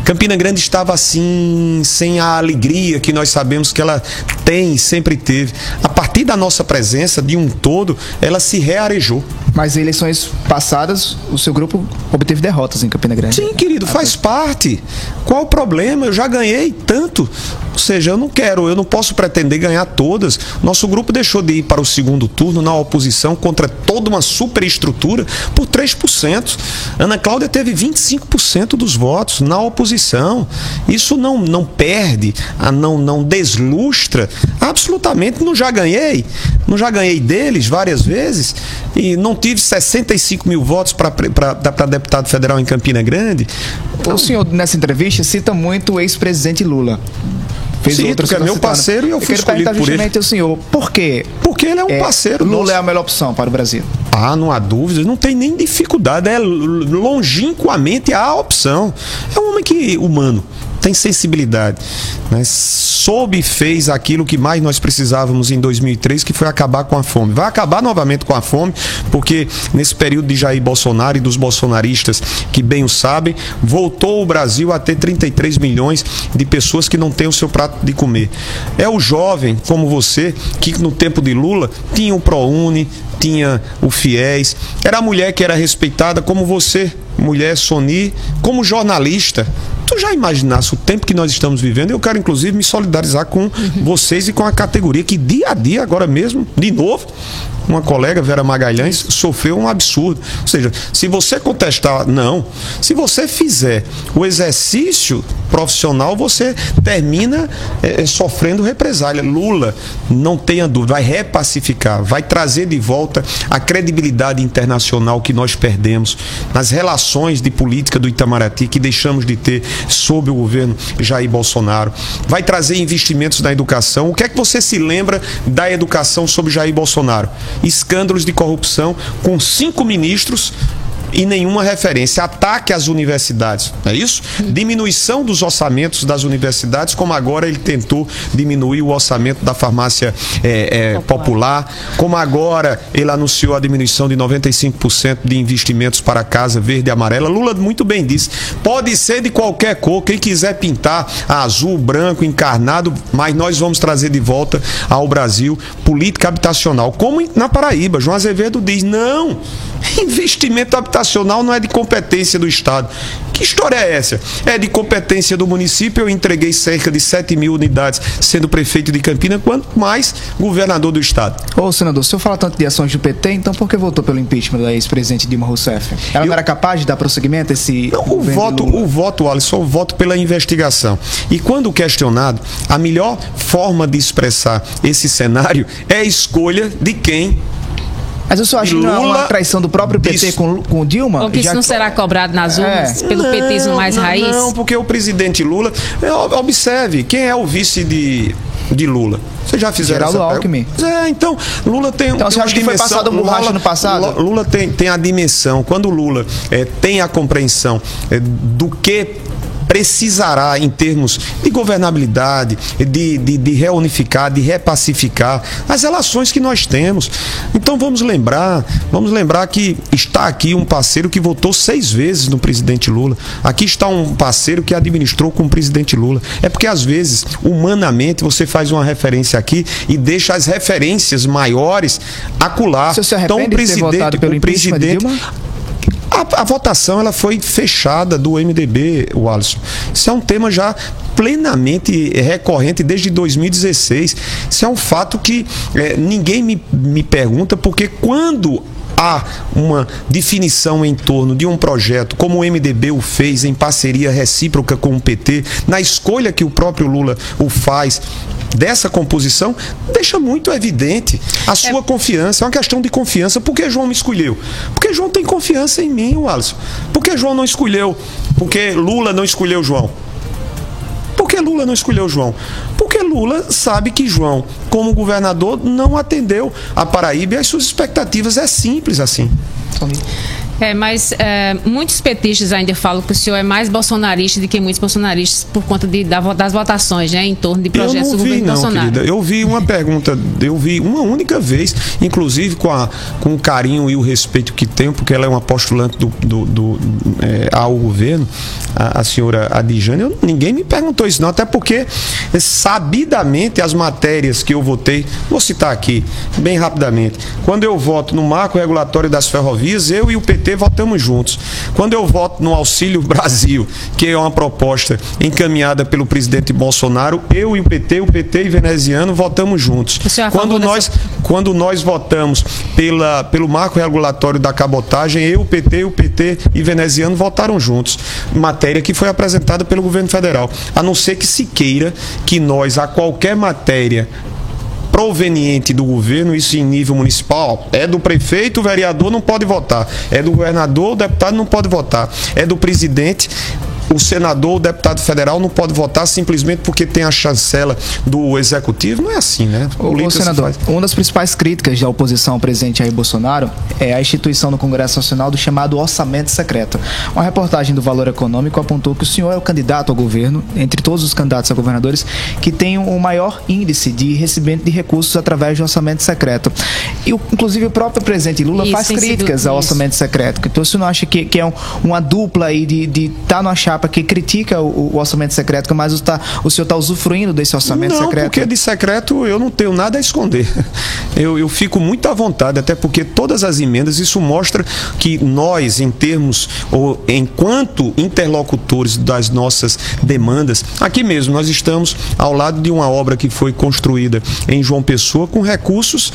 Campina Grande estava assim, sem a alegria que nós sabemos que ela tem e sempre teve. A partir da nossa presença, de um todo, ela se rearejou. Mas em eleições passadas, o seu grupo obteve derrotas em Campina Grande. Sim, querido, faz parte. Qual o problema? Eu já ganhei tanto. Ou seja, eu não quero, eu não posso pretender ganhar todas. Nosso grupo deixou de ir para o segundo turno na oposição contra toda uma superestrutura por 3%. Ana Cláudia teve 25% dos votos na oposição. Isso não, não perde, não, não deslustra. Absolutamente não já ganhei. Não já ganhei deles várias vezes e não tive 65 mil votos para deputado federal em Campina Grande. O senhor, nessa entrevista, cita muito o ex-presidente Lula. Fez Sim, outras porque é meu parceiro e eu fui quero perguntar escolhido por ele. justamente ao senhor, por quê? Porque ele é um É, parceiro Lula nosso. é a melhor opção para o Brasil. Ah, não há dúvida, não tem nem dificuldade, é l- longínquamente a opção. É um homem que humano, tem sensibilidade, né? soube e fez aquilo que mais nós precisávamos em 2003, que foi acabar com a fome. Vai acabar novamente com a fome, porque nesse período de Jair Bolsonaro e dos bolsonaristas que bem o sabem, voltou o Brasil a ter 33 milhões de pessoas que não têm o seu prato de comer. É o jovem como você que no tempo de Lula tinha o ProUni, tinha o FIES, era a mulher que era respeitada como você, mulher Sony, como jornalista. Tu já imaginasse o tempo que nós estamos vivendo? Eu quero, inclusive, me solidarizar com vocês e com a categoria que, dia a dia, agora mesmo, de novo, uma colega, Vera Magalhães, sofreu um absurdo. Ou seja, se você contestar, não. Se você fizer o exercício profissional, você termina eh, sofrendo represália. Lula, não tenha dúvida, vai repacificar, vai trazer de volta a credibilidade internacional que nós perdemos nas relações de política do Itamaraty que deixamos de ter sob o governo Jair Bolsonaro. Vai trazer investimentos na educação. O que é que você se lembra da educação sob Jair Bolsonaro? Escândalos de corrupção com cinco ministros e nenhuma referência. Ataque às universidades, não é isso? Diminuição dos orçamentos das universidades, como agora ele tentou diminuir o orçamento da farmácia eh, eh, popular, como agora ele anunciou a diminuição de 95% de investimentos para a Casa Verde e Amarela. Lula muito bem disse: pode ser de qualquer cor, quem quiser pintar azul, branco, encarnado, mas nós vamos trazer de volta ao Brasil política habitacional, como na Paraíba. João Azevedo diz: não, investimento habitacional não é de competência do Estado. Que história é essa? É de competência do município. Eu entreguei cerca de 7 mil unidades sendo prefeito de Campina, quanto mais governador do Estado. Ô, senador, o senhor fala tanto de ações do PT, então por que votou pelo impeachment da ex-presidente Dilma Rousseff? Ela não era capaz de dar prosseguimento a esse O governo de voto, o voto, Alisson, o voto pela investigação. E quando questionado, a melhor forma de expressar esse cenário é a escolha de quem Mas o senhor acha que não é uma traição do próprio PT disse- com, com Dilma? Ou que isso Já não será cobrado nas urnas É. pelo petismo mais não, raiz? Não, porque o presidente Lula. é, ob- Observe, quem é o vice de, de Lula? Vocês já fizeram Geraldo essa Alckmin. pergunta? É, então, Lula tem Então, você acha que foi passado borracha Lula- no passado? Lula, Lula tem, tem a dimensão, quando o Lula é, tem a compreensão é, do que precisará em termos de governabilidade, de, de, de reunificar, de repacificar as relações que nós temos. Então vamos lembrar, vamos lembrar que está aqui um parceiro que votou seis vezes no presidente Lula. Aqui está um parceiro que administrou com o presidente Lula. É porque às vezes, humanamente, você faz uma referência aqui e deixa as referências maiores acular. O senhor se arrepende de ter votado pelo o presidente? A, a votação ela foi fechada do MDB, o Alisson. Isso é um tema já plenamente recorrente desde 2016. Isso é um fato que eh, ninguém me, me pergunta, porque quando há uma definição em torno de um projeto, como o MDB o fez em parceria recíproca com o PT, na escolha que o próprio Lula o faz dessa composição, deixa muito evidente a sua confiança. É uma questão de confiança. Por que João me escolheu? Porque João tem confiança em mim, o Alisson. Por que João não escolheu? Porque Lula não escolheu João? Por que Lula não escolheu João? Porque Lula sabe que João, como governador, não atendeu a Paraíba e as suas expectativas. É simples assim. É, mas é, muitos petistas ainda falam que o senhor é mais bolsonarista do que muitos bolsonaristas por conta de, da das votações, né? Em torno de projetos do governo não, Bolsonaro. querida. Eu vi uma pergunta, eu vi uma única vez, inclusive com, a, com o carinho e o respeito que tenho, porque ela é uma postulante do, do, do, é, ao governo, a, a senhora Adijane. Eu- ninguém me perguntou isso, não, até porque sabidamente as matérias que eu votei, vou citar aqui, bem rapidamente. Quando eu voto no marco regulatório das ferrovias, eu e o PT PT votamos juntos. Quando eu voto no Auxílio Brasil, que é uma proposta encaminhada pelo presidente Bolsonaro, eu e o PT, o PT e veneziano votamos juntos. O é Quando nós, quando nós votamos pela, pelo marco regulatório da cabotagem, eu, o PT, o PT e veneziano votaram juntos. Matéria que foi apresentada pelo governo federal. A não ser que se queira que nós, a qualquer matéria proveniente do governo, isso em nível municipal, é do prefeito, o vereador não pode votar. É do governador, o deputado não pode votar. É do presidente, o senador, o deputado federal não pode votar simplesmente porque tem a chancela do executivo. Não é assim, né? Se senador, faz. uma das principais críticas da oposição ao presidente Jair Bolsonaro é a instituição no Congresso Nacional do chamado orçamento secreto. Uma reportagem do Valor Econômico apontou que o senhor é o candidato ao governo, entre todos os candidatos a governadores, que tem o maior índice de recebimento de recursos através de orçamento secreto. E, o- inclusive, o próprio presidente Lula Isso, faz sido críticas ao isso. orçamento secreto. Então, você não acha que, que é um- uma dupla aí de estar numa chapa que critica o, o orçamento secreto, mas o, tá, o senhor está usufruindo desse orçamento não, secreto? porque de secreto eu não tenho nada a esconder. Eu, eu fico muito à vontade, até porque todas as emendas, isso mostra que nós, em termos, ou enquanto interlocutores das nossas demandas, aqui mesmo, nós estamos ao lado de uma obra que foi construída em João Pessoa com recursos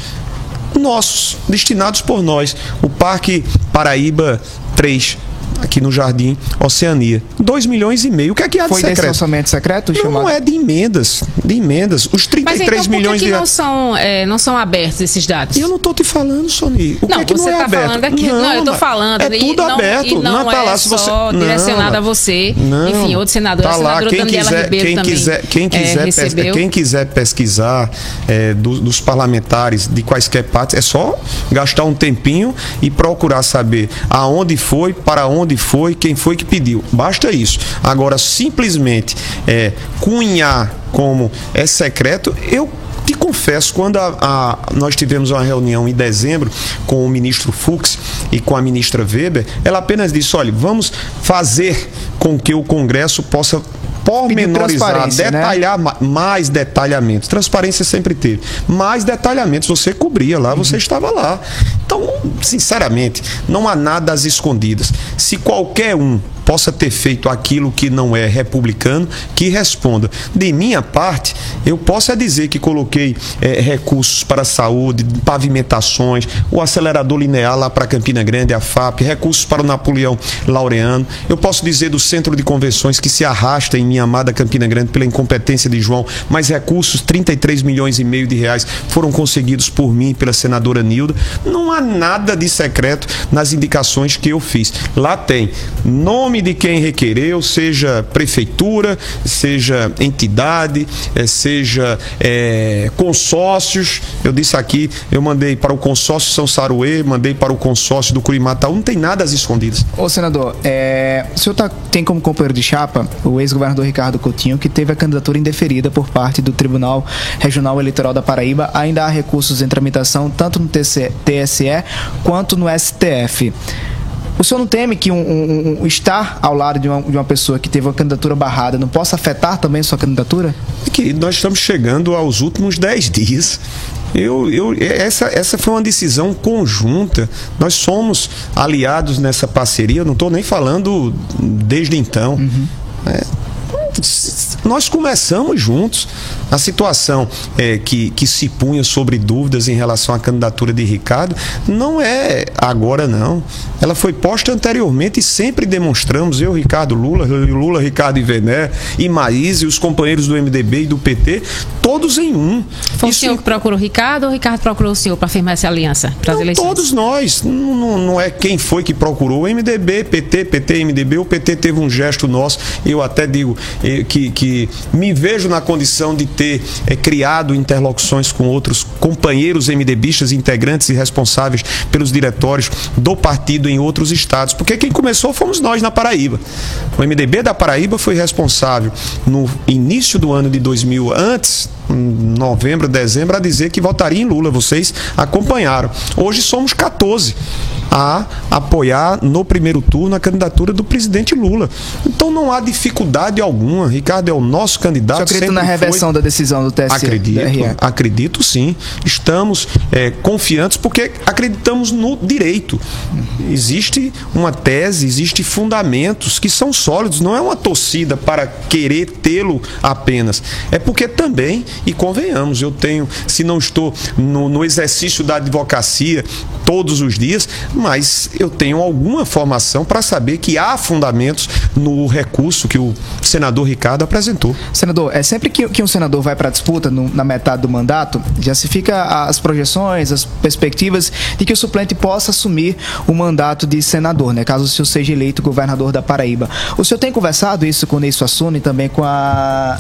nossos, destinados por nós. O Parque Paraíba 3, aqui no Jardim Oceania. 2 milhões e meio. O que é que há de Foi desse secreto? orçamento secreto? Não, chamado? não é de emendas, de emendas. Os 33 Mas então, por que milhões que de não são, é, não são abertos esses dados? Eu não estou te falando, Sony. O que Não, é que você não é tá aberto? falando aqui. Não, eu tô mas falando. É e tudo não, aberto. E não, tá é lá se você. só Não, direcionado a você. não. Enfim, outro senador. Tá a lá. Quem quiser, quem também quiser, quem é, quiser, pes- recebeu. quem quiser pesquisar é, do- dos parlamentares de quaisquer partes, é só gastar um tempinho e procurar saber aonde foi, para onde foi, quem foi que pediu. Basta isso. Agora, simplesmente é, cunhar como é secreto, eu te confesso, quando a- a- nós tivemos uma reunião em dezembro com o ministro Fux e com a ministra Weber, ela apenas disse: olha, vamos fazer com que o Congresso possa pormenorizar, né? detalhar ma- mais detalhamentos. Transparência sempre teve. Mais detalhamentos. Você cobria lá, você estava lá. Então, sinceramente, não há nada às escondidas. Se qualquer um possa ter feito aquilo que não é republicano, que responda. De minha parte, eu posso é dizer que coloquei eh, recursos para a saúde, pavimentações, o acelerador linear lá para Campina Grande, a FAP, recursos para o Napoleão Laureano. Eu posso dizer do centro de convenções que se arrasta em minha amada Campina Grande pela incompetência de João, mas recursos, 33 milhões e meio de reais, foram conseguidos por mim, pela senadora Nilda. Não há nada de secreto nas indicações que eu fiz. Lá tem nome de quem requereu, seja prefeitura, seja entidade, eh, seja eh, consórcios. Eu disse aqui, eu mandei para o consórcio São Saruê, mandei para o consórcio do Curimataú, não tem nada às escondidas. Ô, senador, é, o senhor tá- tem como companheiro de chapa o ex-governador Ricardo Coutinho, que teve a candidatura indeferida por parte do Tribunal Regional Eleitoral da Paraíba. Ainda há recursos em tramitação, tanto no TSE quanto no STF. O senhor não teme que um, um- um- estar ao lado de uma, de uma pessoa que teve uma candidatura barrada não possa afetar também sua candidatura? Querido, nós estamos chegando aos últimos 10 dias. Eu, eu, essa, essa foi uma decisão conjunta. Nós somos aliados nessa parceria. Eu não estou nem falando desde então. É, nós começamos juntos. A situação é, que, que se punha sobre dúvidas em relação à candidatura de Ricardo não é agora, não. Ela foi posta anteriormente e sempre demonstramos, eu, Ricardo Lula, Lula, Ricardo Ivené, e Maís e os companheiros do MDB e do PT, todos em um. Foi Isso o senhor que procurou o Ricardo ou o Ricardo procurou o senhor para firmar essa aliança para as eleições? todos nós. Não, não- não é quem foi que procurou. O MDB, PT, PT, MDB. O PT teve um gesto nosso. Eu até digo que, que me vejo na condição de ter eh, criado interlocuções com outros companheiros MDBistas, integrantes e responsáveis pelos diretórios do partido em outros estados. Porque quem começou fomos nós na Paraíba. O MDB da Paraíba foi responsável no início do ano de 2000, antes novembro, dezembro, a dizer que votaria em Lula. Vocês acompanharam. Hoje somos 14 a apoiar no primeiro turno a candidatura do presidente Lula. Então não há dificuldade alguma. Ricardo é o nosso candidato. Você acredita na foi. reversão da decisão do TSE? Acredito, acredito sim. Estamos é, confiantes porque acreditamos no direito. Existe uma tese, existe fundamentos que são sólidos. Não é uma torcida para querer tê-lo apenas. É porque também, e convenhamos, eu tenho, se não estou no, no exercício da advocacia todos os dias, mas eu tenho alguma formação para saber que há fundamentos no recurso que o senador Ricardo apresentou. Senador, é sempre que, que um senador vai para a disputa no- na metade do mandato, já se fica as projeções, as perspectivas de que o suplente possa assumir o mandato de senador, né? Caso o senhor seja eleito governador da Paraíba. O senhor tem conversado isso com o Ney Suassuna e também com a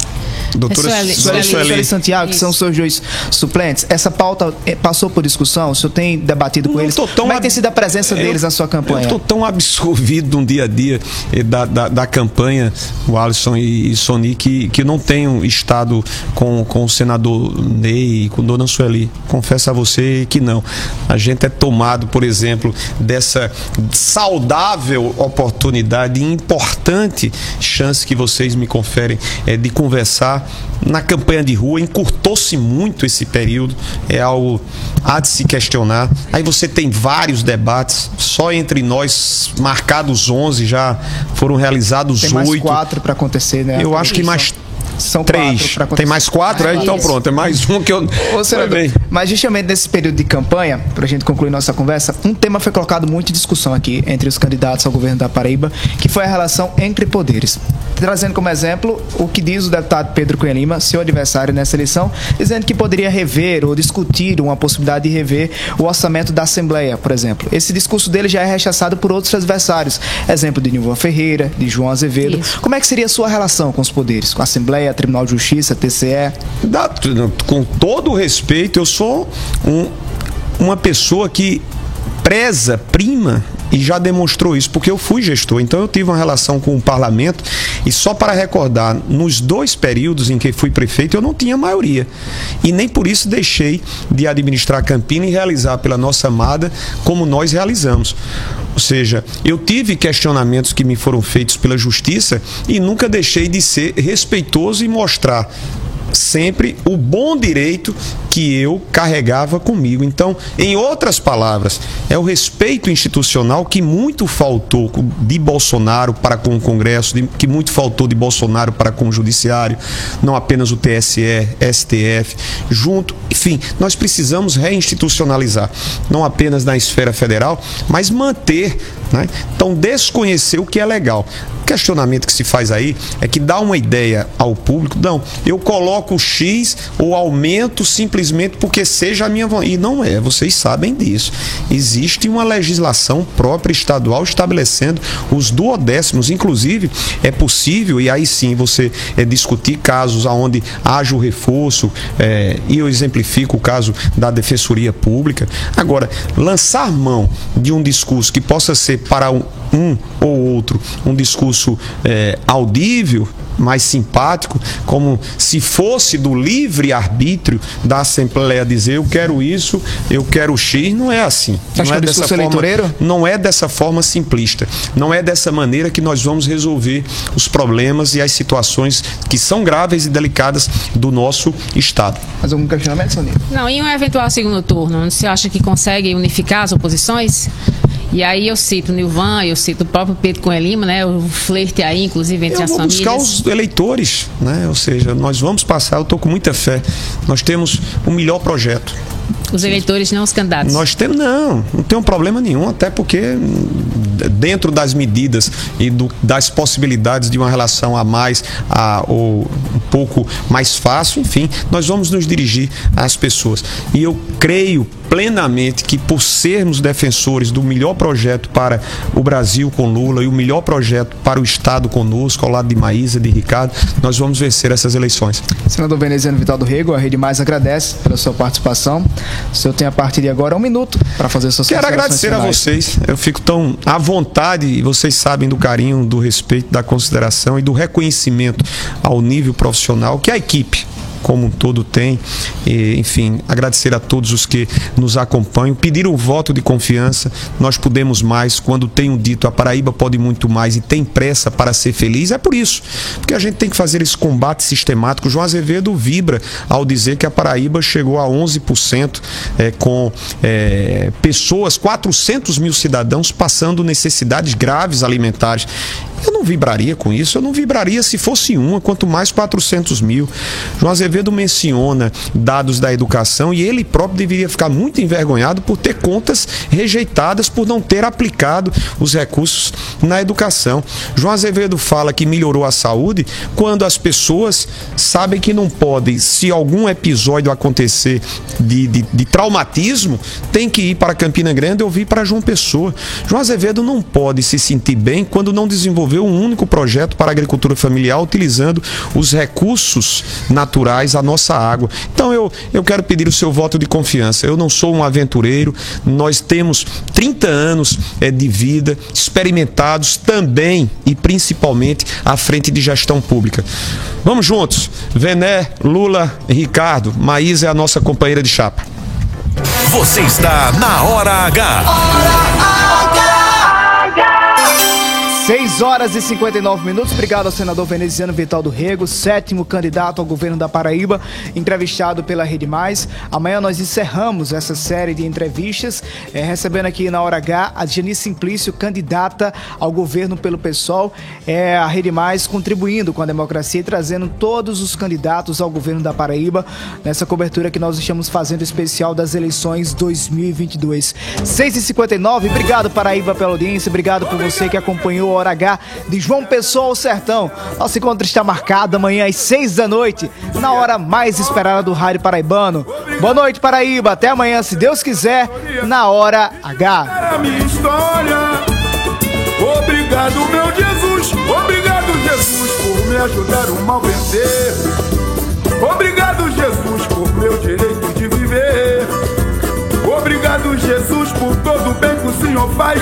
Doutora Sueli- Sueli, Sueli. Santiago, que são os seus dois suplentes. Essa pauta eh, passou por discussão? O senhor tem debatido com Não eles? tão Como é que tem sido a presença Eu- deles na sua campanha? Eu estou tão absorvido no dia a dia eh, da, da, da campanha, o Alisson e, e Sony, que, que não tenho estado com, com o senador Ney e com Dona Sueli. Confesso a você que não. A gente é tomado, por exemplo, dessa saudável oportunidade e importante chance que vocês me conferem é, de conversar na campanha de rua. Encurtou-se muito esse período, é algo há de se questionar. Aí você tem vários debates, só entre nós, marcados 11, já foram realizados Tem mais oito. quatro para acontecer, né? Eu acho que mais São três. Tem mais quatro? É, então pronto, é mais um que eu. Ô, senador, bem. mas justamente nesse período de campanha, para a gente concluir nossa conversa, um tema foi colocado muito em discussão aqui entre os candidatos ao governo da Paraíba, que foi a relação entre poderes. Trazendo como exemplo o que diz o deputado Pedro Cunha Lima, seu adversário nessa eleição, dizendo que poderia rever ou discutir uma possibilidade de rever o orçamento da Assembleia, por exemplo. Esse discurso dele já é rechaçado por outros adversários. Exemplo de Nilvan Ferreira, de João Azevedo. Isso. Como é que seria a sua relação com os poderes? Com a Assembleia, Tribunal de Justiça, TCE? Dá- com todo o respeito, eu sou um- uma pessoa que preza, prima e já demonstrou isso, porque eu fui gestor, então eu tive uma relação com o parlamento. E só para recordar, nos dois períodos em que fui prefeito, eu não tinha maioria. E nem por isso deixei de administrar Campina e realizar pela nossa amada como nós realizamos. Ou seja, eu tive questionamentos que me foram feitos pela justiça e nunca deixei de ser respeitoso e mostrar sempre o bom direito que eu carregava comigo. Então, em outras palavras, é o respeito institucional que muito faltou de Bolsonaro para com o Congresso, de- que muito faltou de Bolsonaro para com o Judiciário, não apenas o TSE, STF, junto. Enfim, nós precisamos reinstitucionalizar, não apenas na esfera federal, mas manter. Né? Então, desconhecer o que é legal. O questionamento que se faz aí é que dá uma ideia ao público, não, eu coloco X ou aumento simplesmente porque seja a minha vontade. E não é, vocês sabem disso. Existe uma legislação própria estadual estabelecendo os duodécimos. Inclusive, é possível, e aí sim você é, discutir casos onde haja o reforço, é, e eu exemplifico o caso da Defensoria Pública. Agora, lançar mão de um discurso que possa ser para um, um ou outro um discurso é, audível, mais simpático, como se fosse do livre arbítrio da Assembleia dizer eu quero isso, eu quero X, não é assim. Acho não é é dessa forma, eleitoreiro? não é dessa forma simplista. Não é dessa maneira que nós vamos resolver os problemas e as situações que são graves e delicadas do nosso estado. Mais algum questionamento, Sonia? Não, em um eventual segundo turno, você acha que consegue unificar as oposições? E aí eu cito o Nilvan, eu cito o próprio Pedro Cunha Lima, né? O flerte aí, inclusive, entre Eu as vou famílias. buscar os eleitores, né? Ou seja, nós vamos passar, eu estou com muita fé. Nós temos o melhor projeto. Os eleitores, não os candidatos. Nós temos, não, não tem um problema nenhum, até porque dentro das medidas e do- das possibilidades de uma relação a mais, a, ou um pouco mais fácil, enfim, nós vamos nos dirigir às pessoas. E eu creio plenamente que por sermos defensores do melhor projeto para o Brasil com Lula e o melhor projeto para o Estado conosco, ao lado de Maísa, de Ricardo, nós vamos vencer essas eleições. Senador Veneziano Vital do Rego, a Rede Mais agradece pela sua participação. O senhor tem a partir de agora um minuto para fazer suas Quero agradecer a vocês. Eu fico tão à vontade e vocês sabem do carinho, do respeito, da consideração e do reconhecimento ao nível profissional que a equipe como um todo tem. E, enfim, agradecer a todos os que nos acompanham, pedir um voto de confiança. Nós podemos mais. Quando tenho dito a Paraíba pode muito mais e tem pressa para ser feliz, é por isso. Porque a gente tem que fazer esse combate sistemático. João Azevedo vibra ao dizer que a Paraíba chegou a 11% é, com é, pessoas, 400 mil cidadãos passando necessidades graves alimentares. Eu não vibraria com isso, eu não vibraria se fosse uma, quanto mais 400 mil. João Azevedo menciona dados da educação e ele próprio deveria ficar muito envergonhado por ter contas rejeitadas, por não ter aplicado os recursos na educação. João Azevedo fala que melhorou a saúde quando as pessoas sabem que não podem, se algum episódio acontecer de, de, de traumatismo, tem que ir para Campina Grande ou vir para João Pessoa. João Azevedo não pode se sentir bem quando não desenvolveu um único projeto para agricultura familiar utilizando os recursos naturais, a nossa água. Então eu, eu quero pedir o seu voto de confiança. Eu não sou um aventureiro, nós temos 30 anos é, de vida, experimentados também e principalmente à frente de gestão pública. Vamos juntos. Vené, Lula, Ricardo, Maísa é a nossa companheira de chapa. Você está na Hora H. Hora H. 6 horas e 59 minutos. Obrigado ao senador veneziano Vital do Rego, sétimo candidato ao governo da Paraíba, entrevistado pela Rede Mais. Amanhã nós encerramos essa série de entrevistas, eh, recebendo aqui na hora H a Janice Simplício, candidata ao governo pelo PSOL. É a Rede Mais contribuindo com a democracia e trazendo todos os candidatos ao governo da Paraíba nessa cobertura que nós estamos fazendo especial das eleições 2022. 6 e 59 obrigado Paraíba pela audiência, obrigado por você que acompanhou Hora H de João Pessoa ao Sertão. Nosso encontro está marcado amanhã às seis da noite, na hora mais esperada do Rádio Paraibano. Boa noite, Paraíba. Até amanhã, se Deus quiser, na Hora H. Obrigado, meu Jesus. Obrigado, Jesus, por me ajudar o mal vencer. Obrigado, Jesus, por meu direito de viver. Obrigado, Jesus, por todo o bem que o Senhor faz.